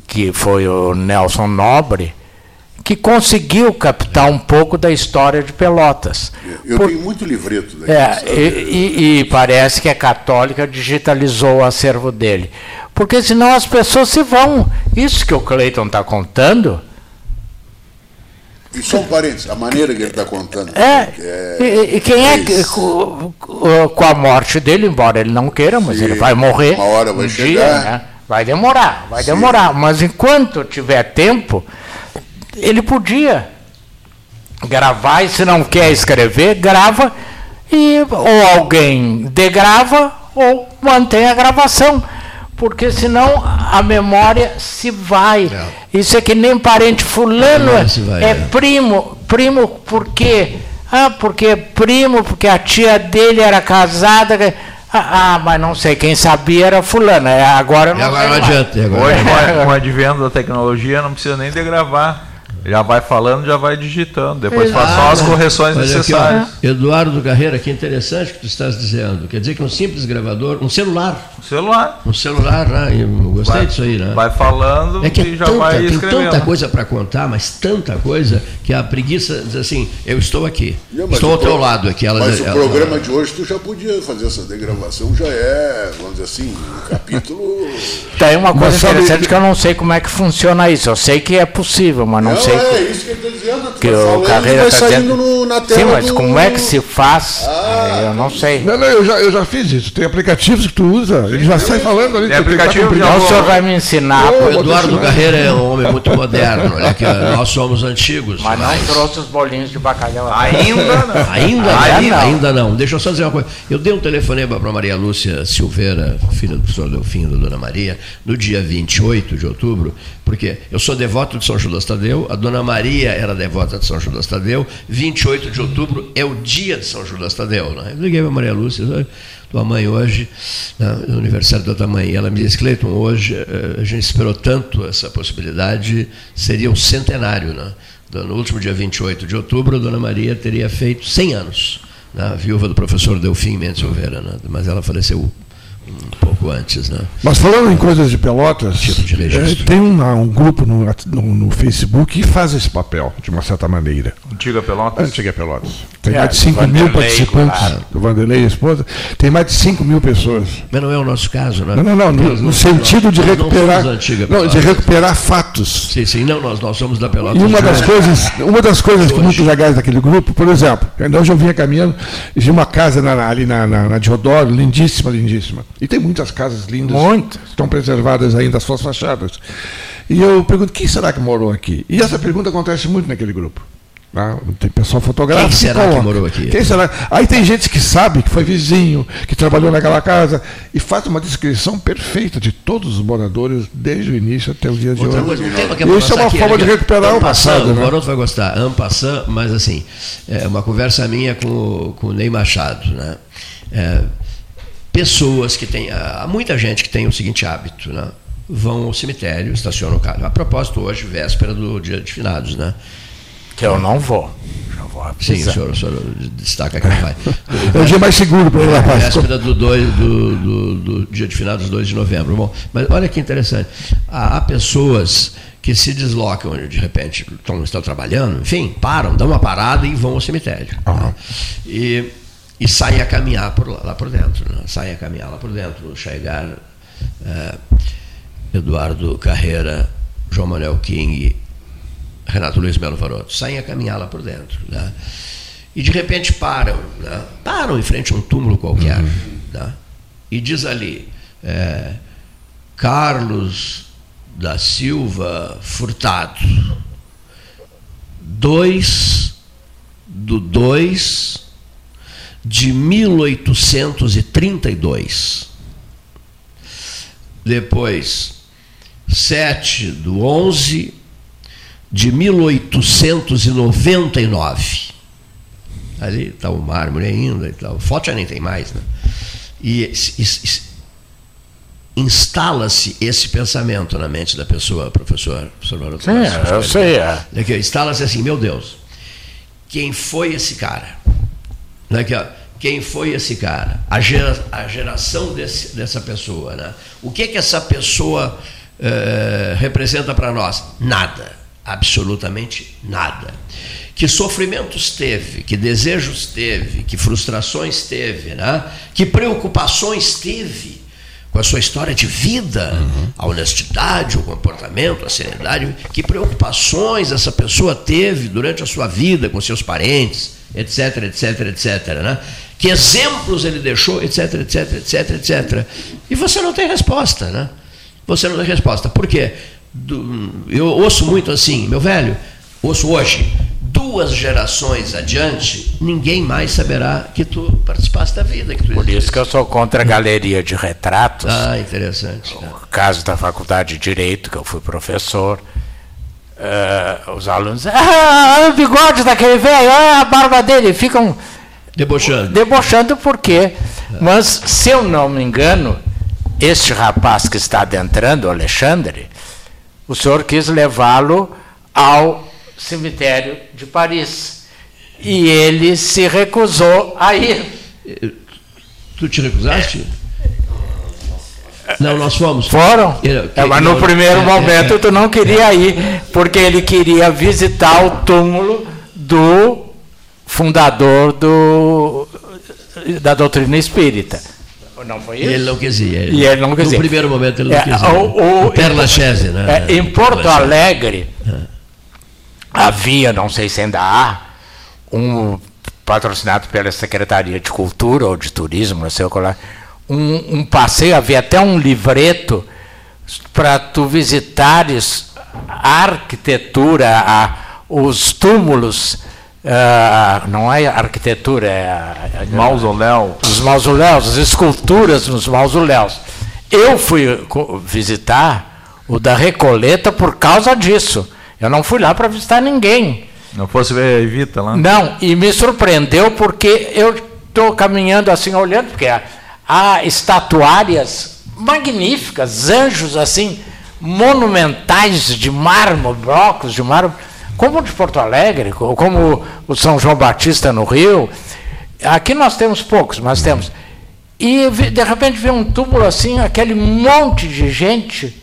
que foi o Nelson Nobre, que conseguiu captar um pouco da história de Pelotas. Eu Por, tenho muito livreto daqui. É, e, e, e, parece que a católica digitalizou o acervo dele. Porque senão as pessoas se vão. Isso que o Cleiton está contando. E só um parênteses, a maneira que ele está contando. É, é, e, quem é, é que, com, com, a morte dele, embora ele não queira, mas Sim, ele vai morrer. Uma hora vai um chegar. Dia, né? Vai demorar, vai Sim. demorar. Mas enquanto tiver tempo, ele podia gravar, e se não quer escrever, grava, e ou alguém degrava ou mantém a gravação. Porque senão a memória se vai. É. Isso é que nem parente fulano vai, é, é primo. Primo por quê? Ah, porque é primo, porque a tia dele era casada. Ah, ah, mas não sei, quem sabia era fulano. É, agora não, agora não adianta. Agora. Hoje, com o advento da tecnologia, não precisa nem de gravar. Já vai falando, já vai digitando. Depois faz só as correções Olha necessárias. Aqui, Eduardo Carreira, que interessante o que tu estás dizendo. Quer dizer que um simples gravador, um celular. Um celular. Um celular, né? Eu gostei vai, disso aí, né? Vai falando é que é e já tanta, vai escrevendo. Tem tanta coisa para contar, mas tanta coisa que a preguiça diz assim, eu estou aqui. Não, estou ao teu lado aqui. Ela, mas ela, o programa ela, de hoje tu já podia fazer essa degravação, já é, vamos dizer assim, um capítulo. Tem uma coisa mas interessante que eu não sei como é que funciona isso. Eu sei que é possível, mas não, não sei. É, isso que ele está dizendo. Que o carreira está dizendo... No, na tela Sim, mas do... como é que se faz? Ah, eu não sei. Não, não, eu já, eu já fiz isso. Tem aplicativos que tu usa, ele já sai falando ali. Tem aplicativo então o senhor vai me ensinar. O Eduardo Carreira é um homem muito moderno. Olha que nós somos antigos. Mas, mas... não trouxe os bolinhos de bacalhau. Ainda [laughs] não. Ainda, ainda, não. ainda não. Deixa eu só dizer uma coisa. Eu dei um telefonema para Maria Lúcia Silveira, filha do professor Delfim, da Dona Maria, no dia 28 de outubro, porque eu sou devoto de São Judas Tadeu, a Dona Maria era devota de São Judas Tadeu, 28 de outubro é o dia de São Judas Tadeu. Né? Eu liguei para Maria Lúcia, tua mãe hoje, né, no aniversário da tua mãe. Ela me disse, Cleiton, hoje eh, a gente esperou tanto essa possibilidade, seria um centenário. Né? No último dia 28 de outubro, a Dona Maria teria feito 100 anos, né? viúva do professor Delfim Mendes Silveira, né? mas ela faleceu um pouco antes, né? Mas falando em coisas de Pelotas, tipo de é, tem um, um grupo no, no, no, Facebook que faz esse papel, de uma certa maneira. Antiga Pelotas? Antiga Pelotas. Tem é, mais de 5 mil participantes. Claro. Do Vanderlei e a esposa. Tem mais de 5 mil pessoas. Mas não é o nosso caso, né? Não, não, não. No, no sentido de recuperar. Não, de recuperar fatos. Sim, sim, não, nós, nós somos da Pelotas. E uma das coisas, uma das coisas que muito legais daquele grupo, por exemplo, hoje eu vinha caminhando, de uma casa na, ali na, na, na Diodoro, lindíssima, lindíssima. E tem muitas casas lindas. Muitas. Estão preservadas ainda as suas fachadas. E eu pergunto, quem será que morou aqui? E essa pergunta acontece muito naquele grupo. Ah, tem pessoal fotográfico. Quem será que, que morou aqui? Quem será? Aí tem gente que sabe que foi vizinho, que trabalhou naquela casa, e faz uma descrição perfeita de todos os moradores, desde o início até o dia de Outra hoje. Isso é uma aqui, forma de recuperar o passado. Né? O Maroto vai gostar, Ampassan, mas assim, é uma conversa minha com, com o Ney Machado. Né? É, pessoas que têm. Há muita gente que tem o seguinte hábito, né? Vão ao cemitério, estacionam o carro. A propósito, hoje, véspera do dia de finados, né? Que eu não vou. Já vou Sim, o senhor, o senhor destaca que não vai. [laughs] É o dia mais seguro para o a Véspera do, dois, do, do, do, dia de finados, 2 de novembro. Bom, mas olha que interessante. Há, há pessoas que se deslocam, de repente, estão, estão trabalhando, enfim, param, dão uma parada e vão ao cemitério. Uhum. E e saem a caminhar por lá, lá por dentro. Né? Saem a caminhar lá por dentro. Chegar é, Eduardo Carreira, João Manuel King, Renato Luiz Melo Varoto, saem a caminhar lá por dentro. Né? E de repente param, né? param em frente a um túmulo qualquer. Uhum. Né? E diz ali, é, Carlos da Silva Furtado, 2 do 2 de 1832. Depois, 7 do 11 de 1899. Ali está o mármore ainda, tá, o foto já nem tem mais. Né? E, e, e instala-se esse pensamento na mente da pessoa, professor, professor Maroto. Sim, eu sei. É. Instala-se assim, meu Deus, quem foi esse cara. Aqui, ó, quem foi esse cara? A, gera, a geração desse, dessa pessoa. Né? O que, que essa pessoa eh, representa para nós? Nada. Absolutamente nada. Que sofrimentos teve, que desejos teve, que frustrações teve, né? que preocupações teve com a sua história de vida, uhum. a honestidade, o comportamento, a seriedade, que preocupações essa pessoa teve durante a sua vida com seus parentes, etc, etc, etc. Né? Que exemplos ele deixou, etc, etc, etc, etc. E você não tem resposta, né? Você não tem resposta. Por quê? Eu ouço muito assim, meu velho, ouço hoje, duas gerações adiante, ninguém mais saberá que tu participaste da vida. Que Por isso que eu sou contra a galeria de retratos. Ah, interessante. No caso da Faculdade de Direito, que eu fui professor, uh, os alunos, ah, o bigode daquele velho, ah, a barba dele, ficam debochando. Debochando por quê? Mas, se eu não me engano, este rapaz que está adentrando, o Alexandre, o senhor quis levá-lo ao cemitério de Paris. E ele se recusou a ir. Tu te recusaste? Não, nós fomos. Foram? É, mas no primeiro é, momento é, tu não queria ir, porque ele queria visitar o túmulo do fundador do, da doutrina espírita. Não foi isso? Ele não quis ir. Ele, e ele não quis ir. No primeiro momento ele não é, quis ir. O, o, Perla Chese, né? É, em Porto Alegre, havia, não sei se ainda há, um patrocinado pela Secretaria de Cultura ou de Turismo, não sei o que lá, um, um passeio, havia até um livreto para tu visitares a arquitetura, a, os túmulos, uh, não é arquitetura, é mausoléu. Os mausoléus, as esculturas nos mausoléus. Eu fui visitar o da Recoleta por causa disso eu não fui lá para visitar ninguém. Não fosse ver a Evita lá? Não, e me surpreendeu porque eu estou caminhando assim, olhando, porque há, estatuárias magníficas, anjos assim, monumentais de mármore, blocos de mármore, como o de Porto Alegre, como o São João Batista no Rio. Aqui nós temos poucos, mas temos. E de repente vê um túmulo assim, aquele monte de gente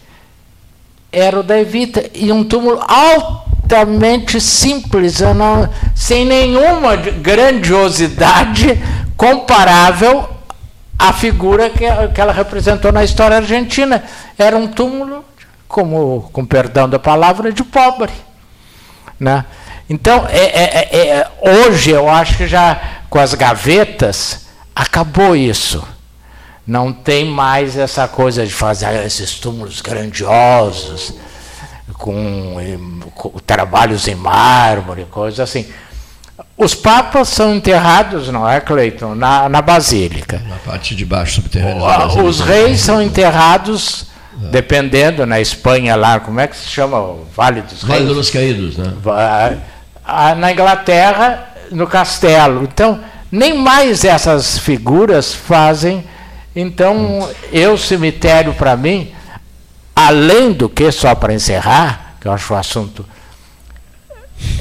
era o da Evita, e um túmulo altamente simples, não, sem nenhuma grandiosidade comparável à figura que, que ela representou na história argentina. Era um túmulo, como, com perdão da palavra, de pobre. Né? Então, é, é, é, é hoje eu acho que já com as gavetas acabou isso. Não tem mais essa coisa de fazer esses túmulos grandiosos, com, com trabalhos em mármore, coisas assim. Os papas são enterrados, não é, Cleiton? Na, na Basílica. Na parte de baixo subterrânea. Os reis são enterrados, é. dependendo, na Espanha lá, como é que se chama? O Vale dos Reis? Vale dos Caídos, né? Na Inglaterra, no castelo. Então, nem mais essas figuras fazem então, eu, cemitério, para mim, além do que, só para encerrar, que eu acho o assunto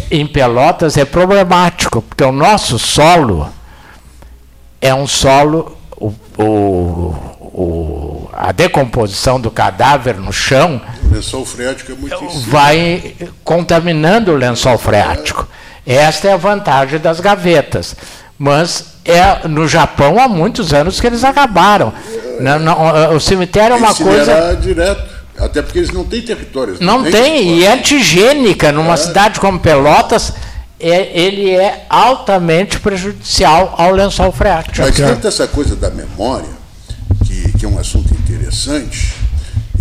em Pelotas é problemático, porque o nosso solo é um solo, o, o, o, a decomposição do cadáver no chão o lençol freático é muito vai contaminando o lençol freático. Esta é a vantagem das gavetas. Mas é no Japão há muitos anos que eles acabaram. Não, o cemitério é uma coisa. direto. Até porque eles não têm territórios. Não, não tem, e é antigênica. Numa é. cidade como Pelotas, é, ele é altamente prejudicial ao lençol freático. Mas tanto essa coisa da memória, que, que é um assunto interessante,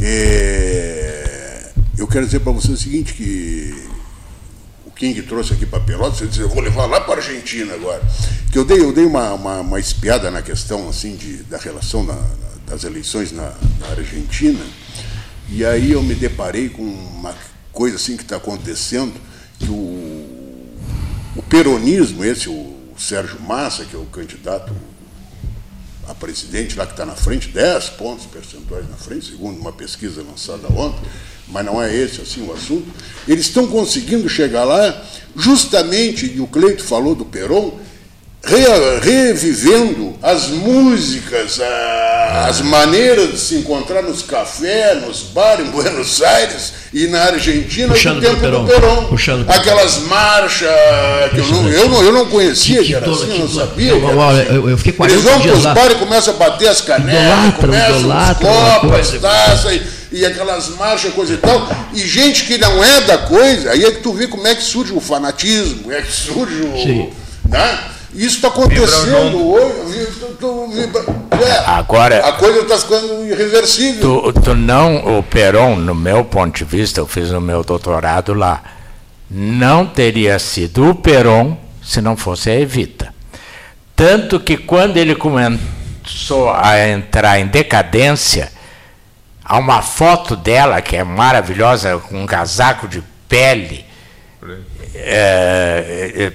é, eu quero dizer para você o seguinte, que King trouxe aqui para Pelotas, eu disse, eu vou levar lá para a Argentina agora. Que eu dei, eu dei uma, uma, uma espiada na questão assim de, da relação na, das eleições na, na, Argentina, e aí eu me deparei com uma coisa assim que está acontecendo, que o, o peronismo, esse, o, Sérgio Massa, que é o candidato a presidente lá que está na frente, 10 pontos percentuais na frente, segundo uma pesquisa lançada ontem, mas não é esse assim o assunto. Eles estão conseguindo chegar lá justamente, e o Cleito falou do Peron, re, revivendo as músicas, a, as maneiras de se encontrar nos cafés, nos bares em Buenos Aires e na Argentina Puxando do tempo do Peron. Puxando Aquelas marchas que eu não, eu não, eu não conhecia, que, Que era assim, que eu não sabia. Eu, assim. eu, eu fiquei Eles 40 vão para os bares e começam a bater as canecas, Idolatram, começam os copos, coisa. taças e, e aquelas marchas, coisa e tal. E gente que não é da coisa, aí é que tu vê como é que surge o fanatismo, como é que surge o. Sim. Né? Isso está acontecendo hoje. tu- tu- vibra- é, Agora- a coisa está ficando irreversível. Tu, tu não, o Peron, no meu ponto de vista, eu fiz o meu doutorado lá, não teria sido o Peron se não fosse a Evita. Tanto que quando ele começou a entrar em decadência, há uma foto dela que é maravilhosa, com um casaco de pele, é, é, é,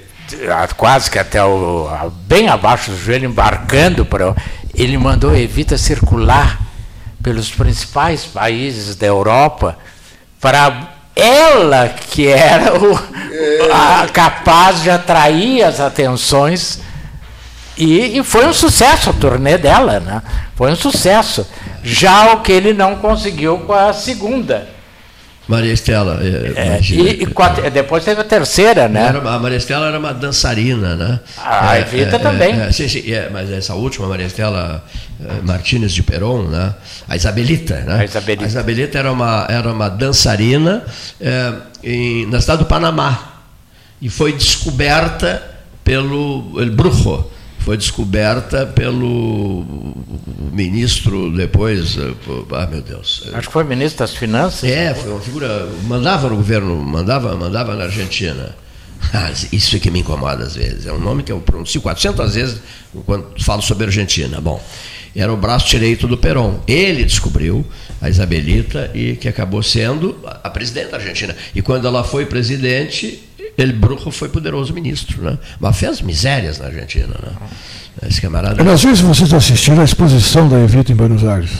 quase que até o, bem abaixo do joelho, embarcando para. Ele mandou Evita circular pelos principais países da Europa para ela que era o, a- capaz de atrair as atenções e, e foi um sucesso a turnê dela, né? Foi um sucesso. Já o que ele não conseguiu com a segunda. Maria Estela. é, É, e, e com a te- depois teve a terceira, né? Era a Maria Estela era uma dançarina, né? A É, Evita é, também. é, é, sim, sim, é, mas essa última, Maria Estela eh, Martínez de Peron, né? A Isabelita, né? A Isabelita. A Isabelita era uma, era uma dançarina eh, em, na cidade do Panamá e foi descoberta pelo El Brujo. Foi descoberta pelo ministro depois. eh, Ah, meu Deus. Acho que foi ministro das Finanças. É, foi uma figura. Mandava no governo, mandava, mandava na Argentina. Ah, Isso é que me incomoda às vezes. É um nome que eu pronuncio 400 vezes quando falo sobre Argentina. Bom, era o braço direito do Perón. Ele descobriu a Isabelita e que acabou sendo a presidente da Argentina. E quando ela foi presidente, ele Brujo foi poderoso ministro, né? Mas fez misérias na Argentina, né? Esse camarada. Não sei se vocês assistiram a exposição da Evita em Buenos Aires.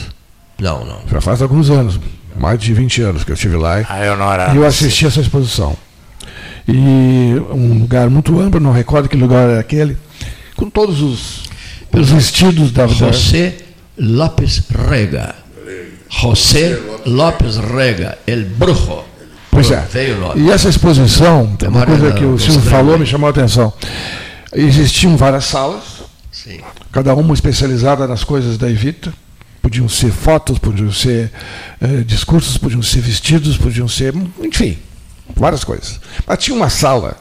Não, não. Já faz alguns anos, mais de 20 anos que eu estive lá. Ah, eu não era. E eu assisti essa exposição. E um lugar muito amplo, não recordo que lugar era aquele, com todos os, os vestidos da. José López Rega. José López Rega, El Brujo. Pois é. E essa exposição, uma coisa que o Silvio falou me chamou a atenção. Existiam várias salas, Sim. cada uma especializada nas coisas da Evita. Podiam ser fotos, podiam ser eh, discursos, podiam ser vestidos, podiam ser, enfim, várias coisas. Mas tinha uma sala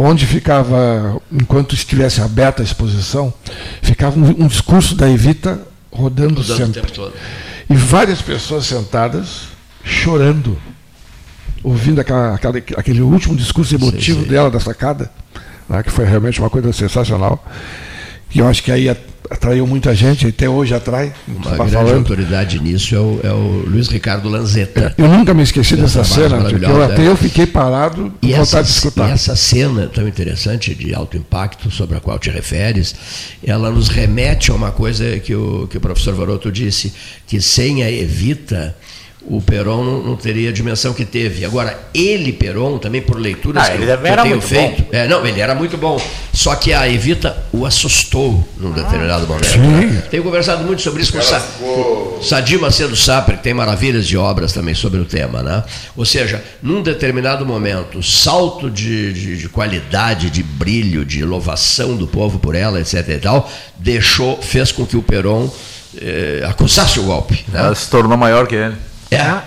onde ficava, enquanto estivesse aberta a exposição, ficava um, um discurso da Evita rodando Mudando o sempre. tempo todo. E várias pessoas sentadas, chorando, ouvindo aquela, aquela- aquele último discurso emotivo Sim, sim. dela da sacada, né, que foi realmente uma coisa sensacional. E eu acho que aí atraiu muita gente, até hoje atrai. Uma grande falando. autoridade nisso é o, é o Luiz Ricardo Lanzetta. Eu nunca me esqueci Essa dessa cena, porque eu, até é. eu fiquei parado E com essa, vontade de escutar. e essa cena tão interessante de alto impacto sobre a qual te referes, ela nos remete a uma coisa que o, que o professor Varoto disse, que sem a Evita o Peron não, não teria a dimensão que teve. Agora, ele, Peron, também por leituras Ah, que, ele eu, que eu era tenho muito feito. É, não, ele era muito bom. Só que a Evita o assustou num determinado momento. Sim. né? Tenho conversado muito sobre isso com Sa ficou- Sadir Macedo Sapre, que tem maravilhas de obras também sobre o tema, né? Ou seja, num determinado momento, o salto de, de, de qualidade, de brilho, de louvação do povo por ela, etc. e tal, deixou, fez com que o Peron eh, acusasse o golpe. Né? Ela se tornou maior que ele. É,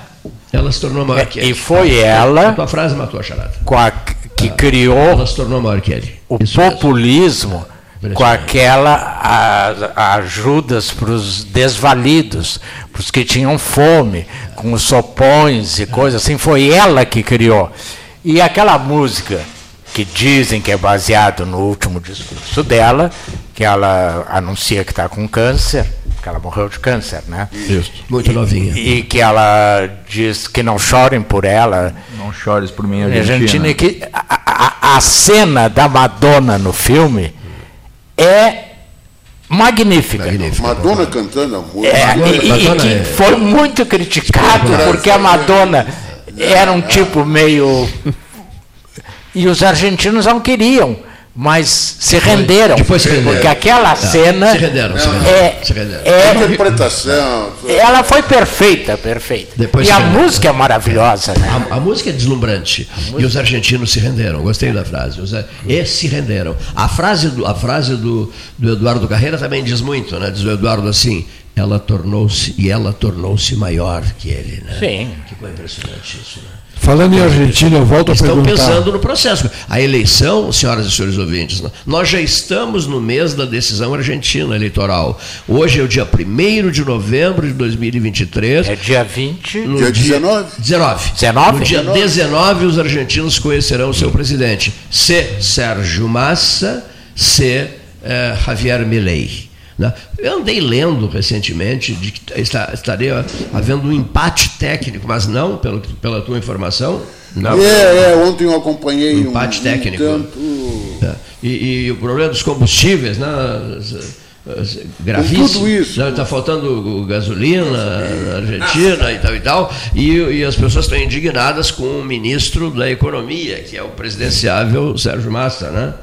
ela se tornou maior que É, ele. e foi A ela tua frase matou a charada. com a, que Ela criou se tornou maior que ele. o Isso mesmo. populismo com Impressionante. aquela a- ajudas para os desvalidos, para os que tinham fome, com os sopões e coisas assim. Foi ela que criou. E aquela música que dizem que é baseado no último discurso dela, que ela anuncia que está com câncer, que ela morreu de câncer, né? Isso. Muito novinha. E que ela diz que não chorem por ela. Não chores por mim, Argentina, Argentina. é que a, a- a cena da Madonna no filme é magnífica. Magnífico. Madonna cantando a música. É, Madonna- e, e Madonna que é- foi muito criticado porque a Madonna era um tipo meio E os argentinos não queriam, mas se renderam. depois se renderam. Porque aquela Ah, cena se renderam, se Não. renderam. é, se renderam. é- Interpretação. ela foi perfeita, perfeita. Depois e a renderam. música é maravilhosa, né? A, a música é deslumbrante. E os argentinos se renderam. Gostei da frase. Os, e se renderam. A frase, do, a frase do, do Eduardo Carreira também diz muito, né? Diz o Eduardo assim, ela tornou-se, e ela tornou-se maior que ele, né? Sim. Que coisa impressionante isso, né? Falando em Argentina, eu volto a Estão perguntar. pensando no processo. A eleição, senhoras e senhores ouvintes, nós já estamos no mês da decisão argentina eleitoral. Hoje é o dia 1 de novembro de 2023. É dia 20. No Dia 19. 19. 19? No dia 19, os argentinos conhecerão o seu presidente. Se Sérgio Massa, se eh, Javier Milei. Né? Eu andei lendo recentemente de que está- estaria havendo um empate técnico, mas não, pelo, pela tua informação. Não. É, é, ontem eu acompanhei um, Empate um técnico. tanto. É. E, e o problema dos combustíveis, né? Gravíssimo. tudo isso. Está faltando gasolina na Argentina e tal e tal. E, e as pessoas estão indignadas com o ministro da Economia, que é o presidenciável Sérgio Massa, né?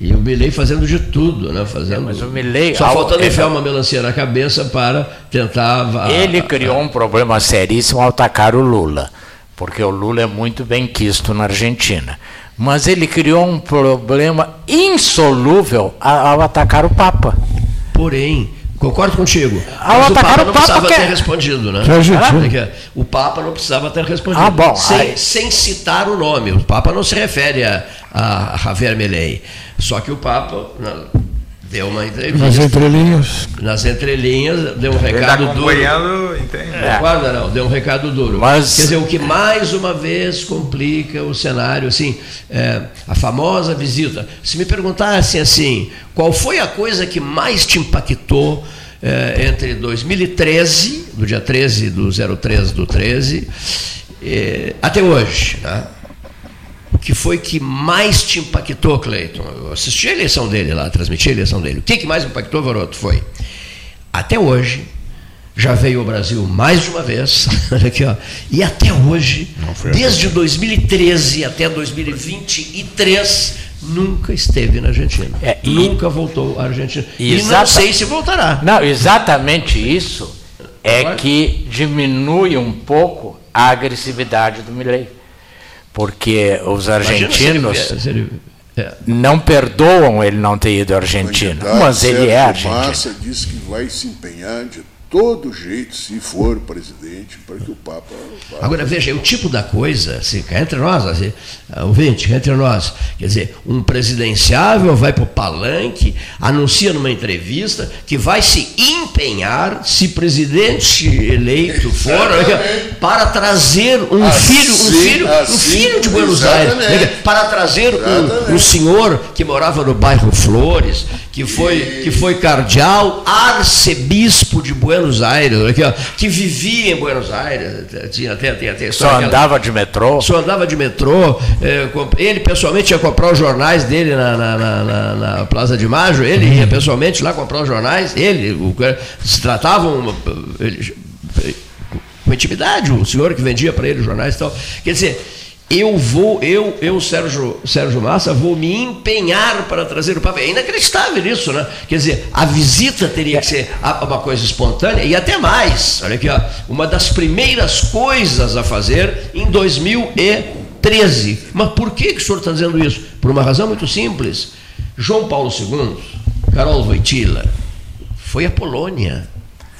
E o Milei fazendo de tudo, né? Fazendo, mas o Milei- Só faltando é- enfiar uma melancia na cabeça para tentar. Ele criou um problema seríssimo ao atacar o Lula, porque o Lula é muito bem quisto na Argentina. Mas ele criou um problema insolúvel a- ao atacar o Papa. Porém, concordo contigo. Ao Mas o Papa o não Papa precisava que- ter respondido, né? Que. É que O Papa não precisava ter respondido. Ah, bom, Sem, aí- sem citar o nome. O Papa não se refere a, a Javier Milei. Só que o Papa deu uma Nas entrevista. entrelinhas. Nas entrelinhas, deu um Ele está recado duro. entende? Concorda, não? Deu um recado duro. Mas- Quer dizer, o que mais uma vez complica o cenário, assim, é, a famosa visita. Se me perguntassem assim, qual foi a coisa que mais te impactou é, entre 2013, do dia 13 do 03 do 13, é, até hoje, né? O que foi que mais te impactou, Cleiton? Eu assisti a eleição dele lá, transmiti a eleição dele. O que, que mais impactou, Varoto, foi até hoje, já veio ao Brasil mais de uma vez, [laughs] olha aqui, ó, e até hoje, desde 2013 até 2023, nunca esteve na Argentina. É, e- nunca voltou à Argentina. E não Exata- sei se voltará. Não, exatamente isso é que diminui um pouco a agressividade do Milei. Porque os Imagina se ele- argentinos se ele- é. não perdoam ele não ter ido à Argentina. Mas ele é argentino. Massa disse que vai se empenhar de todo jeito, se for presidente, para que o Papa. vá. Agora, veja, é o tipo da coisa, assim, cá entre nós, assim, ah, ouvinte, cá entre nós, quer dizer, um presidenciável vai para o palanque, anuncia numa entrevista que vai se empenhar, se presidente eleito for, Exatamente. para trazer um Assim, filho, um filho, um assim, filho de Buenos exatamente. Aires, para trazer um, um senhor que morava no bairro Flores, que foi, que foi cardeal, arcebispo de Buenos Aires, aqui, ó, que vivia em Buenos Aires, tinha até, até a Só andava de metrô. só andava de metrô, é, ele pessoalmente ia comprar os jornais dele na, na, na- na- Plaza de Maio, ele ia pessoalmente lá comprar os jornais, ele, o, se tratavam ele- com intimidade, o senhor que vendia para ele os jornais e tal. Quer dizer, eu vou, eu, eu Sérgio, Sérgio Massa, vou me empenhar para trazer o Papa. É inacreditável isso, né? Quer dizer, a visita teria que ser a- uma coisa espontânea e até mais. Olha aqui, ó, uma das primeiras coisas a fazer em 2013. Mas por que, que o senhor está dizendo isso? Por uma razão muito simples. João Paulo II, Carol Wojtyla, foi à Polônia.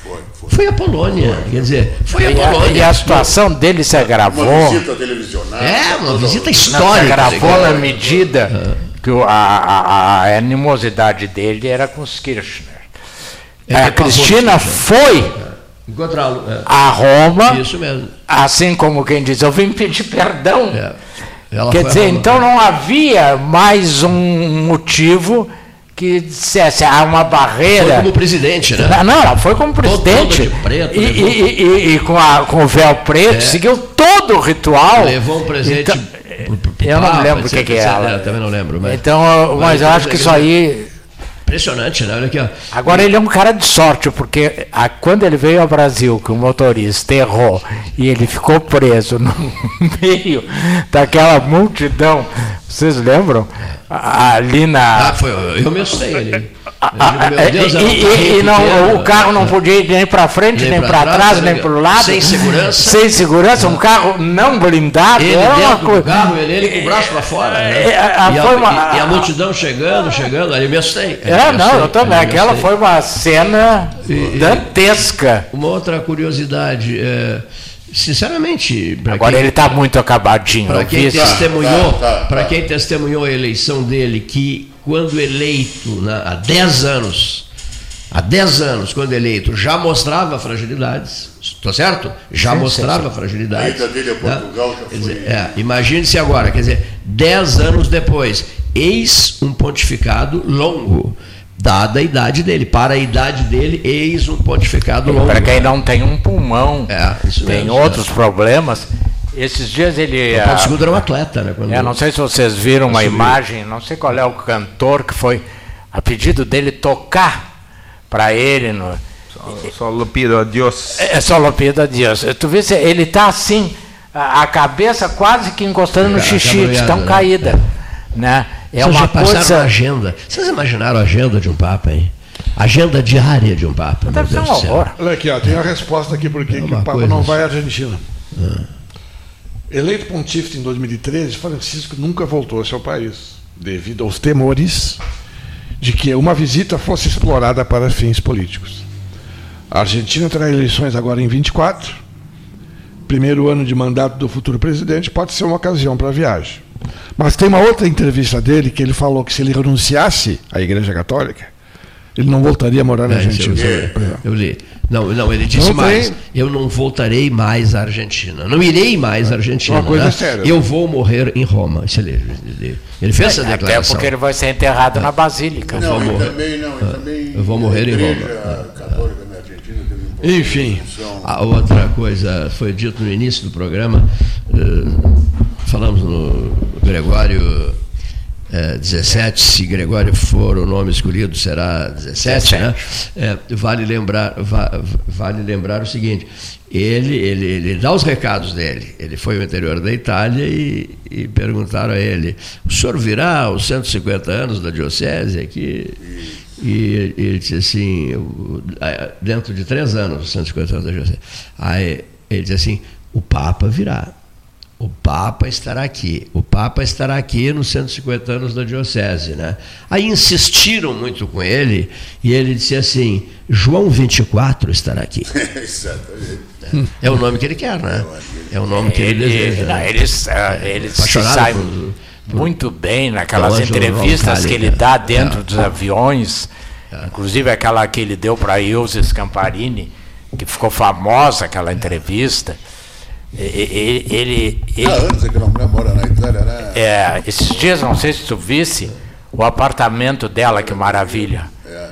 Foi, foi. Foi à Polônia, quer dizer, foi à E a, Polônia. e a situação dele se agravou. Uma visita televisionada. É, uma visita Não, se histórica. agravou né? na medida que o- a, a- a animosidade dele era com os Kirchner. É, a é a Cristina Rússia, foi Encontrá-lo. é. a Roma, Isso mesmo. assim como quem diz, eu vim pedir perdão. É. Quer foi a dizer, Roma. então não havia mais um motivo que dissesse há uma Foi barreira. como presidente, né? Não, não, ela foi como presidente. toda de preto, e, e- e- e com, a- com o véu preto, É. seguiu todo o ritual. Levou um presente. Então, pro- pro eu não lembro o que, que é ela. Eu também não lembro. Mas, Então, eu- mas eu Mas acho que isso aí Impressionante, né? Olha aqui, ó. Agora ele é um cara de sorte, porque a- quando ele veio ao Brasil, que o motorista errou e ele ficou preso no [laughs] meio daquela multidão, vocês lembram? A- Ali na. Ah, foi, eu me assustei ele. Ah, Meu Deus, e, um e- e não, pequeno, o carro não podia ir nem para frente, Nem nem, pra para trás, trás, né? nem para o lado. Sem segurança. Sem segurança, um carro não blindado. Ele era uma coisa. carro, ele, ele com o braço para fora. né? É, a- e, foi a, uma- e- e a multidão chegando, chegando, ali eu me assustei. É, não, assustei, eu também. Aquela foi uma cena E- dantesca. Uma outra curiosidade, é, sinceramente, Agora quem, ele está muito acabadinho. para quem tá, tá, para tá. quem testemunhou a eleição dele, que quando eleito, né, há 10 anos, há 10 anos, quando eleito, já mostrava fragilidades, estou certo? Já Sim, mostrava sim, fragilidades. A ida dele a né? Portugal já Quer dizer, foi- é, Imagine-se agora, quer dizer, 10 anos depois, eis um pontificado longo, dada a idade dele. Para a idade dele, eis um pontificado longo. Para quem não tem um pulmão, É, tem mesmo, outros problemas. Esses dias ele. O Paulo ah, II era um atleta, né? Quando- É, não sei se vocês viram uma imagem, não sei qual é o cantor que foi a pedido dele tocar para ele no, Solo pido a Dios. é só Lopida Dias. Tu vê ele tá assim, a, a cabeça quase que encostando no É, xixi, de tão né? caída, né? É Vocês uma já passaram a coisa agenda. Vocês imaginaram a agenda de um Papa, hein? Agenda diária de um Papa. deve ser um Deus horror. Olha aqui, ó, tem a resposta aqui por que que uma o Papa coisa não assim. vai à Argentina. Eleito pontífice em 2013, Francisco nunca voltou ao seu país, devido aos temores de que uma visita fosse explorada para fins políticos. A Argentina terá eleições agora em 24. Primeiro ano de mandato do futuro presidente pode ser uma ocasião para a viagem. Mas tem uma outra entrevista dele que ele falou que se ele renunciasse à Igreja Católica, ele não voltaria a morar na É, Argentina. eu- eu li. Não, não, ele disse Não mais. Eu não voltarei mais à Argentina. Não irei mais à Argentina. Uma coisa né? séria. Eu vou morrer em Roma. Isso ele, ele, ele fez essa Até declaração. porque ele vai ser enterrado na Basílica. Não, e morrer. também, não, e também eu vou morrer em Igreja Católica na Argentina teve um pouco Enfim. A outra coisa foi dito no início do programa, eh, falamos no Gregório eh, 17, se Gregório for o nome escolhido, será 17, né? Eh, vale, lembrar, va- vale lembrar o seguinte, ele, ele, ele dá os recados dele, ele foi ao interior da Itália e, e perguntaram a ele, o senhor virá aos 150 anos da diocese aqui? E ele disse assim, dentro de três anos, 150 anos da diocese. Aí ele disse assim, o Papa virá. O Papa estará aqui. O Papa estará aqui nos 150 anos da diocese. Né? Aí insistiram muito com ele e ele disse assim, João 24 estará aqui. [laughs] Exatamente. É o nome que ele quer, né? É o nome que ele, Ele, deseja. não, né? ele, ele se sai por- por- muito bem naquelas entrevistas que ele dá né? dentro É. dos aviões, inclusive aquela que ele deu para Ilse Scamparini, que ficou famosa aquela entrevista. E- e- Ele, ele, Há anos aquela mulher mora na Itália, né? é, esses dias, não sei se tu visse, o apartamento dela, que maravilha.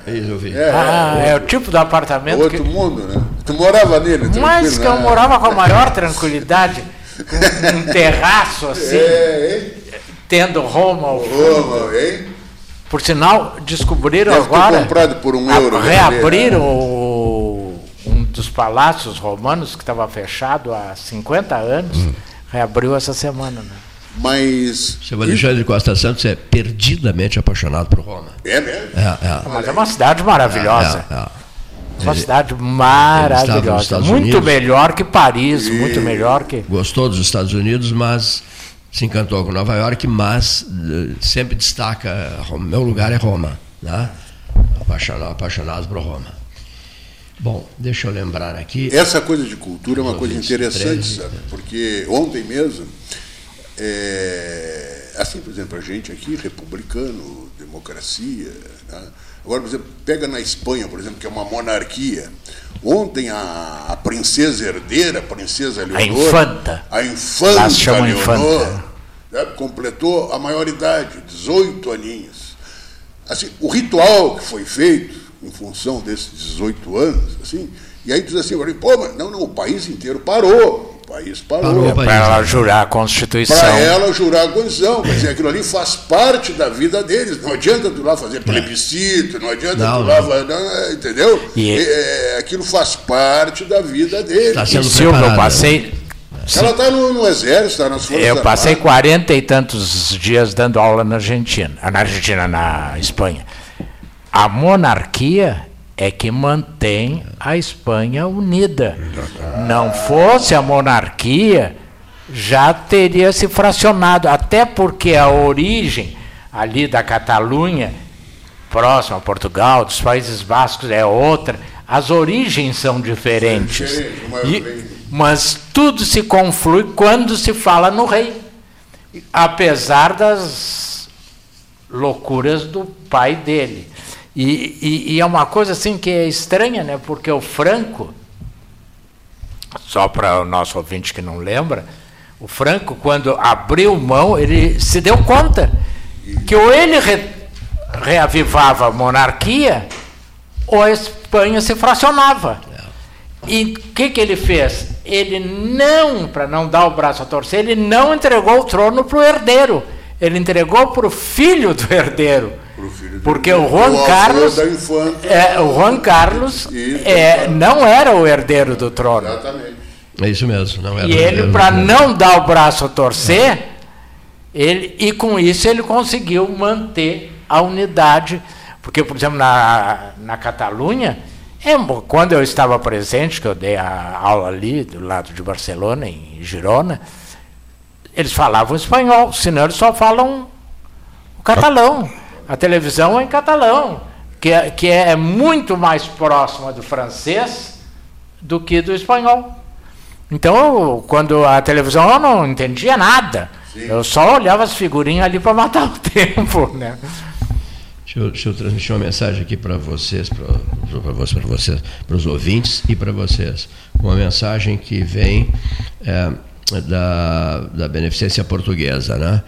Isso eu vi. É, Ah, é o tipo do apartamento outro que. mundo, né? Tu morava nele, Mas que eu né? morava com a maior tranquilidade, com um [laughs] terraço assim, É, hein? tendo Roma ao Ô, hein? Por sinal, descobriram Deve agora. comprado por um a- euro, né? Reabriram o- um dos palácios romanos que estava fechado há 50 anos. Hum. Reabriu essa semana. Né? Mas. Seu Alexandre Costa Santos é perdidamente apaixonado por Roma. É mesmo? É, é. Mas é uma cidade maravilhosa. É, é. Uma Ele- cidade ele estava nos maravilhosa. Muito Unidos. melhor que Paris, muito melhor que. Gostou dos Estados Unidos, mas se encantou com Nova York, mas eh, sempre destaca, meu lugar é Roma. Né? Apaixonado, apaixonado por Roma. Bom, deixa eu lembrar aqui. Essa coisa de cultura é uma coisa interessante, 13. sabe? Porque ontem mesmo, é, assim, por exemplo, a gente aqui, republicano, democracia. né? Agora, por exemplo, pega na Espanha, por exemplo, que é uma monarquia. Ontem a, a princesa herdeira, a princesa Leonor. infanta. A Lá infanta se chama Leonor. infanta. né, completou a maioridade, 18 aninhos. Assim, o ritual que foi feito em função desses 18 anos, assim, e aí diz assim, pô, mas não, não, o país inteiro parou. país parou. Para ela jurar a Constituição. Para ela jurar a Constituição. Quer dizer, aquilo ali faz parte da vida deles. Não adianta tu lá fazer plebiscito, não adianta Não, tu lá. não. não, entendeu? E- É, aquilo faz parte da vida deles. Está E, sendo Silvio, eu passei, Ela está no, no exército, está nas forças eu passei quarenta e tantos dias dando aula na Argentina, na Argentina, na Espanha. A monarquia é que mantém a Espanha unida. Não fosse a monarquia, já teria se fracionado, até porque a origem ali da Catalunha, próxima a Portugal, dos Países Bascos é outra. As origens são diferentes. diferente, E- mas tudo se conflui quando se fala no rei. Apesar das loucuras do pai dele. E, e- e é uma coisa assim que é estranha, né? Porque o Franco, só para o nosso ouvinte que não lembra, o Franco, quando abriu mão, ele se deu conta que ou ele re- reavivava a monarquia, ou a Espanha se fracionava. E o que, que ele fez? Ele não, para não dar o braço a torcer, ele não entregou o trono para o herdeiro. Ele entregou para o filho do herdeiro. Pro filho do Porque o Juan Carlos. da infanta. É, o Juan Carlos Isso, é, exato. não era o herdeiro do trono. Exatamente. É isso mesmo. Não era E ele, para não dar o braço a torcer, ele, e com isso ele conseguiu manter a unidade. Porque, por exemplo, na, na Catalunha, é, quando eu estava presente, que eu dei a aula ali, do lado de Barcelona, em Girona, eles falavam espanhol, senão eles só falam o catalão. A televisão é em catalão, que é, que é muito mais próxima do francês do que do espanhol. Então, quando a televisão eu não entendia nada. Eu só olhava as figurinhas ali para matar [laughs] o tempo, né? Deixa eu, deixa eu transmitir uma mensagem aqui para vocês, para vocês, para vocês, para os ouvintes e para vocês. Uma mensagem que vem é, da, da Beneficência Portuguesa, né?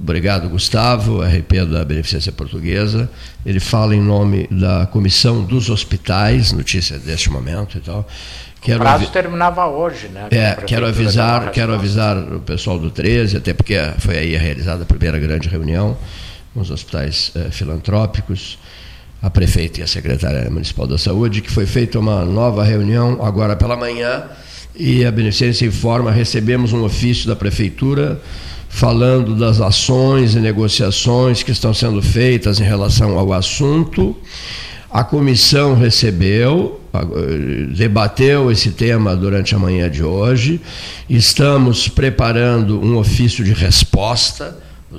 Obrigado, Gustavo, RP da Beneficência Portuguesa. Ele fala em nome da Comissão dos Hospitais, notícia deste momento e tal. O Quero prazo avi- terminava hoje, né? é, quero avisar, quero avisar o pessoal do 13, até porque foi aí realizada a primeira grande reunião com os hospitais eh, filantrópicos, a prefeita e a secretária municipal da saúde, que foi feita uma nova reunião agora pela manhã e a Beneficência informa, recebemos um ofício da prefeitura falando das ações e negociações que estão sendo feitas em relação ao assunto. A comissão recebeu, debateu esse tema durante a manhã de hoje. Estamos preparando um ofício de resposta, eh,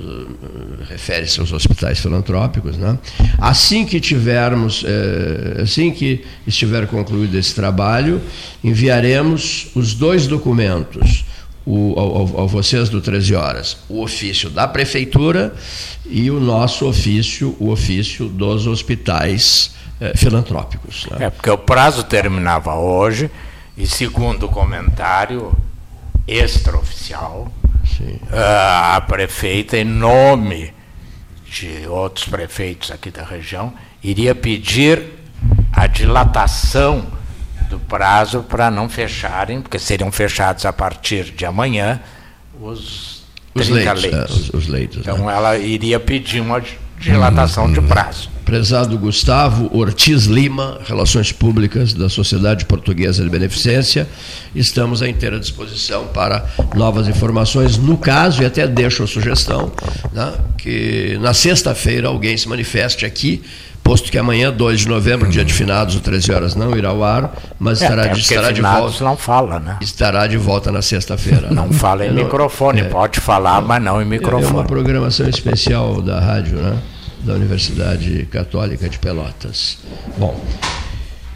refere-se aos hospitais filantrópicos, né? Assim que tivermos, eh, assim que estiver concluído esse trabalho, enviaremos os dois documentos o, ao, ao- vocês do 13 horas, o ofício da prefeitura e o nosso ofício, o ofício dos hospitais eh, filantrópicos. né? É, porque o prazo terminava hoje, e segundo o comentário extraoficial, Sim. ah, a prefeita, em nome de outros prefeitos aqui da região, iria pedir a dilatação do prazo para não fecharem, porque seriam fechados a partir de amanhã os, Os 30 leitos, é, os, os leitos, né? Então ela iria pedir uma dilatação de prazo. Prezado Gustavo Ortiz Lima, Relações Públicas da Sociedade Portuguesa de Beneficência, estamos à inteira disposição para novas informações. No caso, e até deixo a sugestão, né, que na sexta-feira alguém se manifeste aqui, posto que amanhã, 2 de novembro, dia de finados, o 13 horas não irá ao ar, mas É, estará, de, estará de volta. não fala, né? Estará de volta na sexta-feira. Não né? fala em Eu não- microfone, pode falar, mas não em É uma microfone. programação especial da rádio, né? Da Universidade Católica de Pelotas. Bom,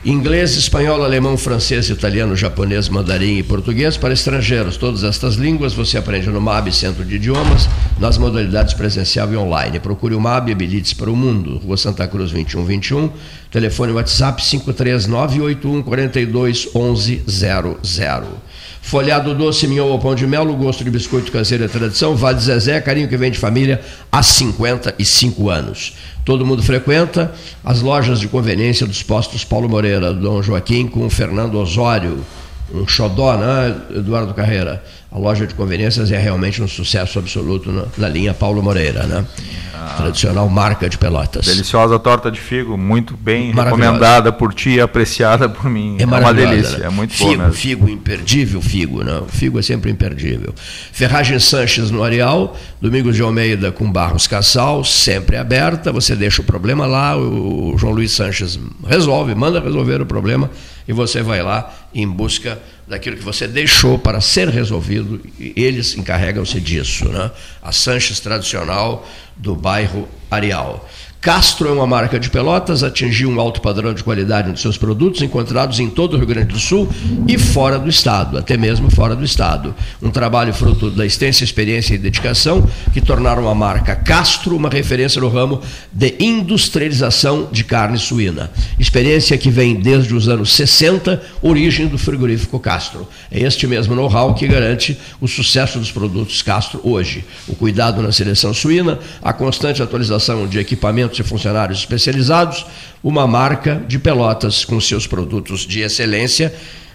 inglês, espanhol, alemão, francês, italiano, japonês, mandarim e português para estrangeiros. Todas estas línguas você aprende no MAB Centro de Idiomas, nas modalidades presencial e online. Procure o MAB Habilites para o Mundo, Rua Santa Cruz 2121, telefone WhatsApp 53981 42 11 00. Folhado doce, minhão ou pão de mel, o gosto de biscoito caseiro é tradição. Vale Zezé, carinho que vem de família há 55 anos. Todo mundo frequenta as lojas de conveniência dos postos Paulo Moreira, Dom Joaquim com Fernando Osório. um xodó, né, Eduardo Carreira? A loja de conveniências é realmente um sucesso absoluto na, na linha Paulo Moreira, né? Ah, Tradicional marca de Pelotas. Deliciosa torta de figo, muito bem recomendada por ti e apreciada por mim. É, é uma delícia, né? é muito figo, bom mesmo. Figo imperdível, figo, né? O figo é sempre imperdível. Ferragem Sanches no Areal, Domingos de Almeida com Barros Cassal, sempre aberta. Você deixa o problema lá, o João Luiz Sanches resolve, manda resolver o problema e você vai lá em busca daquilo que você deixou para ser resolvido, e eles encarregam-se disso. Né? A Sanches tradicional do bairro Areal. Castro é uma marca de Pelotas, atingiu um alto padrão de qualidade nos seus produtos, encontrados em todo o Rio Grande do Sul e fora do Estado, até mesmo fora do Estado. Um trabalho fruto da extensa experiência e dedicação que tornaram a marca Castro uma referência no ramo de industrialização de carne suína. Experiência que vem desde os anos 60, origem do frigorífico Castro. É este mesmo know-how que garante o sucesso dos produtos Castro hoje. O cuidado na seleção suína, a constante atualização de equipamentos e funcionários especializados, uma marca de Pelotas com seus produtos de excelência,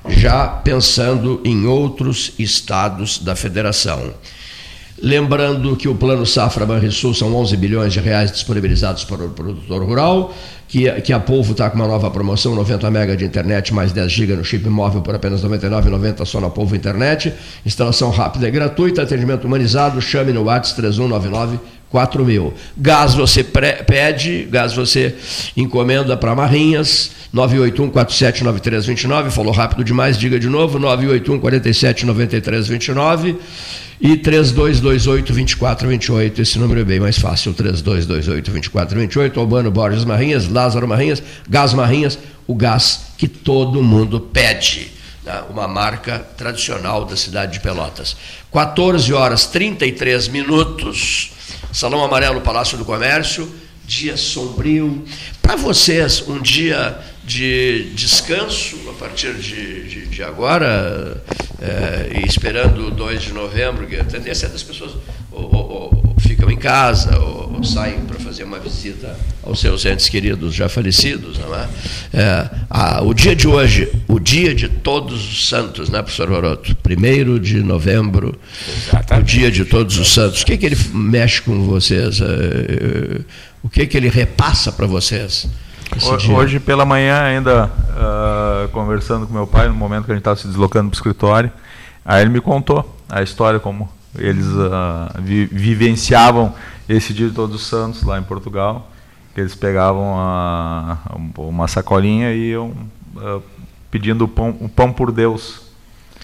já pensando em outros estados da federação. Lembrando que o Plano Safra Banrisul são 11 bilhões de reais disponibilizados para o produtor rural, que, que a Polvo está com uma nova promoção, 90 mega de internet mais 10 GB no chip móvel por apenas R$ 99,90 só na Polvo Internet. Instalação rápida e gratuita, atendimento humanizado, chame no WhatsApp 3199 4 mil. Gás você pede, gás você encomenda para Marrinhas, 981-479329, falou rápido demais, diga de novo, 981-479329 e 3228-2428, esse número é bem mais fácil, 3228-2428, Albano Borges Marrinhas, Lázaro Marrinhas, Gás Marrinhas, o gás que todo mundo pede né? uma marca tradicional da cidade de Pelotas. 14 horas 33 minutos. Salão Amarelo, Palácio do Comércio, dia sombrio. Para vocês, um dia de descanso a partir de, de, de agora, é, e esperando o 2 de novembro, que a tendência é das pessoas ficam em casa ou, ou saem para fazer uma visita aos seus entes queridos já falecidos. Não é? é a, o dia de hoje, o dia de todos os santos, né, professor Roroto? Primeiro de novembro, Exatamente. o dia de todos os santos. O que, que ele mexe com vocês? É, é, o que, que ele repassa para vocês? Hoje pela manhã, ainda uh, conversando com meu pai, no momento que a gente estava se deslocando para o escritório, aí ele me contou a história como eles uh, vi, vivenciavam esse dia de Todos os Santos lá em Portugal, eles pegavam a, uma sacolinha e iam uh, pedindo o pão, o pão por Deus.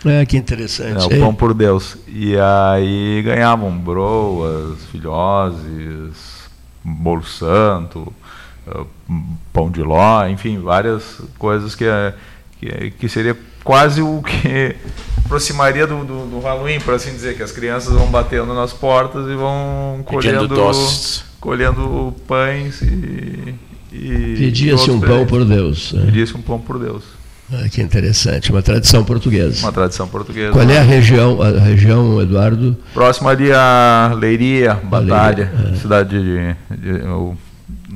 É, que interessante. É, o pão por Deus. E aí ganhavam broas, filhoses, bolo santo, pão de ló, enfim, várias coisas que, que, que seria quase o que aproximaria do, do, do, Halloween, por assim dizer, que as crianças vão batendo nas portas e vão colhendo, colhendo pães e. e Pedia-se um pão por Deus. Né? Pedia-se um pão por Deus. Ah, que interessante, uma tradição portuguesa. Uma tradição portuguesa. Qual é a região, a região, Eduardo? Próximo ali a Leiria, Batalha, Leiria, é. cidade de, de, de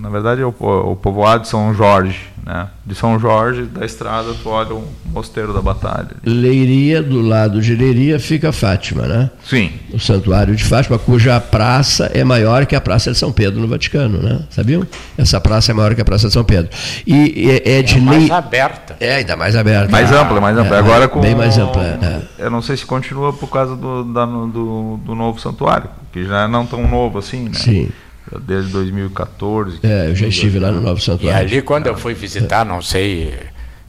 na verdade, é o, o povoado de São Jorge. Né? De São Jorge, da estrada, tu olha o Mosteiro da Batalha. Leiria, do lado de Leiria, fica Fátima, né? Sim. O Santuário de Fátima, cuja praça é maior que a Praça de São Pedro no Vaticano, né? Sabiam? Essa praça é maior que a Praça de São Pedro. E é, é de é mais aberta. É, ainda mais aberta. Mais ah, ampla, mais ampla. É, Agora com. Bem mais ampla. É. Eu não sei se continua por causa do, da, do, do novo santuário, que já é não tão novo assim, né? Sim desde 2014. É, eu já estive lá no Novo Santuário. E ali quando eu fui visitar, não sei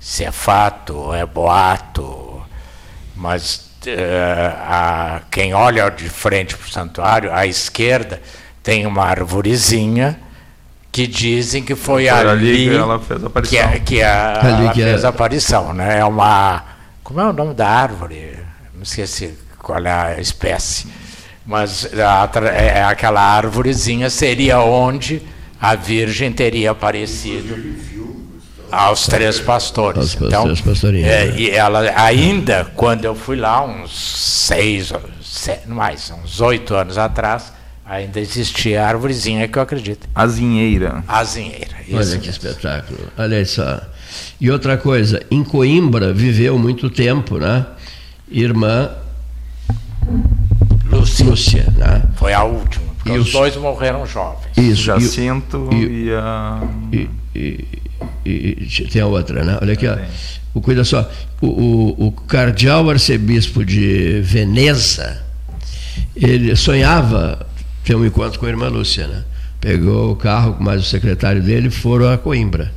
se é fato é boato, mas uh, a, quem olha de frente para o santuário, à esquerda, tem uma arvorezinha que dizem que foi, foi ali, ali, que ela fez a aparição. Que, que a, ali ela que fez é... a aparição, né? É uma. Como é o nome da árvore? Não esqueci qual é a espécie mas a, é, aquela árvorezinha seria onde a Virgem teria aparecido aos três pastores. então, é, né? e ela ainda quando eu fui lá uns seis, sete, mais uns oito anos atrás, Ainda existia a árvorezinha que eu acredito. Azinheira. Azinheira. Olha que espetáculo. Olha só. E outra coisa, em Coimbra viveu muito tempo, né? Irmã Lúcia, né? Foi a última, porque E os os- dois morreram jovens. Isso. Jacinto e- e, a. E, e- e- e tem a outra, né? Olha aqui, ó. O, cuida só. O, o, o cardeal arcebispo de Veneza, ele sonhava ter um encontro com a irmã Lúcia, né? Pegou o carro com mais o secretário dele e foram a Coimbra.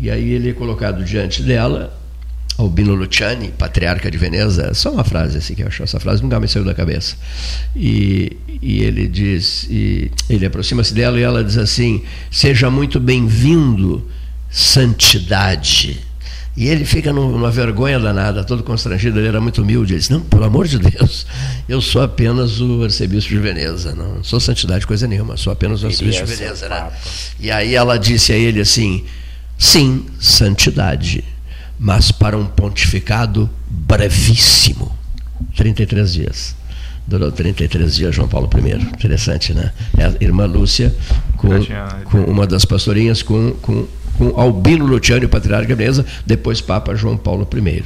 E aí ele é colocado diante dela, Albino Luciani, patriarca de Veneza, só uma frase assim que eu acho, essa frase nunca me saiu da cabeça. E, e ele diz, e ele aproxima-se dela e ela diz assim: Seja muito bem-vindo, santidade. E ele fica num- numa vergonha danada, todo constrangido, ele era muito humilde. Ele diz: Não, pelo amor de Deus, eu sou apenas o arcebispo de Veneza, não sou santidade coisa nenhuma, sou apenas o arcebispo de Veneza. Né? E aí ela disse a ele assim: sim, santidade, mas para um pontificado brevíssimo 33 dias. Durou 33 dias João Paulo I. Interessante, né? É a irmã Lúcia com, com uma das pastorinhas com, com, com Albino Luciano, patriarca de Veneza, depois Papa João Paulo I.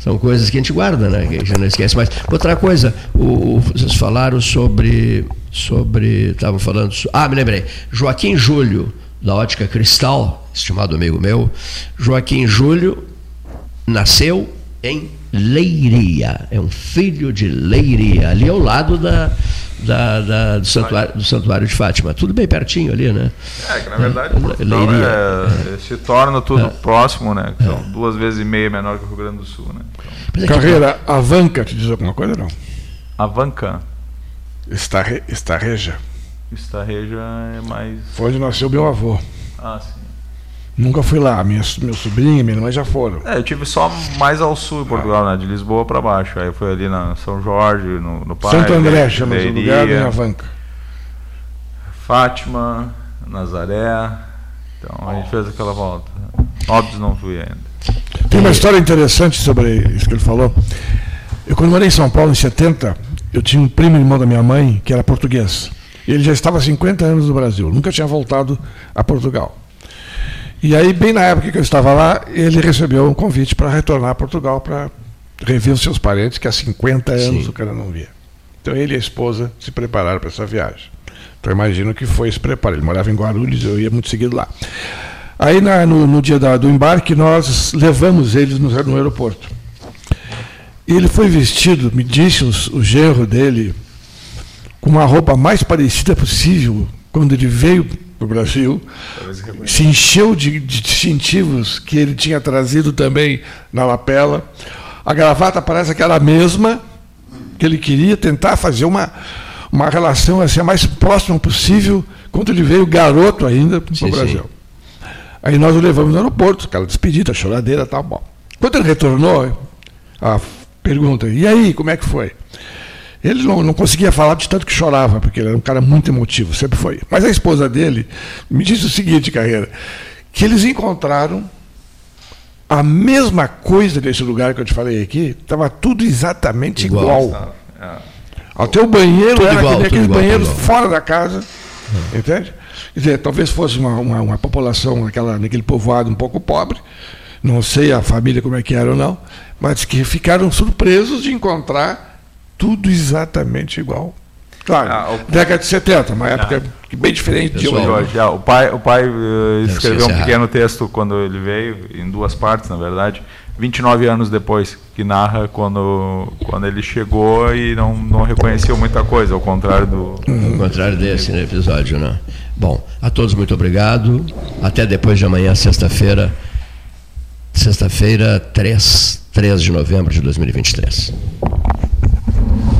São coisas que a gente guarda, né? Que a gente não esquece mais. Outra coisa, o, vocês falaram sobre. sobre estavam falando. ah, me lembrei. Joaquim Júlio, da Ótica Cristal, estimado amigo meu. Joaquim Júlio nasceu em Leiria. É um filho de Leiria, ali ao lado da, da- da- do, santuário, do Santuário de Fátima. Tudo bem pertinho ali, né? É, que na verdade É, Portugal Leiria. é- se torna tudo próximo, né? São duas vezes e meia menor que o Rio Grande do Sul, né? Então, é Carreira Avanca, te diz alguma coisa não? Avanca, Estarre, Estarreja. Estarreja é mais. Foi onde nasceu meu avô. Ah, sim. Nunca fui lá, minha, meu sobrinho e minha irmã já foram. É, eu tive só mais ao sul em Portugal, né? De Lisboa pra baixo. Aí foi ali na São Jorge, no, no Pai, Santo André chama Leiria, lugar em Avanca. Fátima, Nazaré. Então a gente fez aquela volta. Óbvio não fui ainda. Tem uma história interessante sobre isso que ele falou. Eu, quando morei em São Paulo, em 70, eu tinha um primo irmão da minha mãe que era português. Ele já estava há 50 anos no Brasil, nunca tinha voltado a Portugal. E aí, bem na época que eu estava lá, ele recebeu um convite para retornar a Portugal para rever os seus parentes, que há 50 anos Sim. o cara não via. Então ele e a esposa se prepararam para essa viagem. Então imagino que foi esse preparo. Ele morava em Guarulhos, eu ia muito seguido lá. Aí na- no, no dia da- do embarque, nós levamos eles no, no aeroporto. E ele foi vestido, me disse os- o genro dele, com uma roupa mais parecida possível quando ele veio para o Brasil. Se encheu de, de distintivos que ele tinha trazido também na lapela. A gravata parece aquela mesma que ele queria tentar fazer uma, uma relação assim, a mais próxima possível quando ele veio garoto ainda para Sim, o sim. Brasil. Aí nós o levamos no aeroporto, aquela despedida, choradeira e tal. Bom. Quando ele retornou, a pergunta, e aí, como é que foi? Ele não, não conseguia falar de tanto que chorava, porque ele era um cara muito emotivo, sempre foi. Mas a esposa dele me disse o seguinte, Carreira, que eles encontraram a mesma coisa desse lugar que eu te falei aqui, estava tudo exatamente Igual. igual. Até o banheiro Tudo era igual, aquele, tudo aquele igual, banheiro fora da casa. Entende? Quer dizer, talvez fosse uma, uma, uma população, aquela, naquele povoado um pouco pobre, não sei a família como é que era ou não, mas que ficaram surpresos de encontrar tudo exatamente igual. Claro, Ah, o- década de 70, uma época bem diferente de hoje. Jorge, ah, o pai, o pai eh, escreveu um pequeno texto quando ele veio, em duas partes, na verdade, 29 anos depois, que narra quando, quando ele chegou e não, não reconheceu muita coisa, ao contrário do. Ao contrário desse né, episódio, né? Bom, a todos muito obrigado. Até depois de amanhã, sexta-feira. Sexta-feira, 3, 3 de novembro de 2023. Thank you.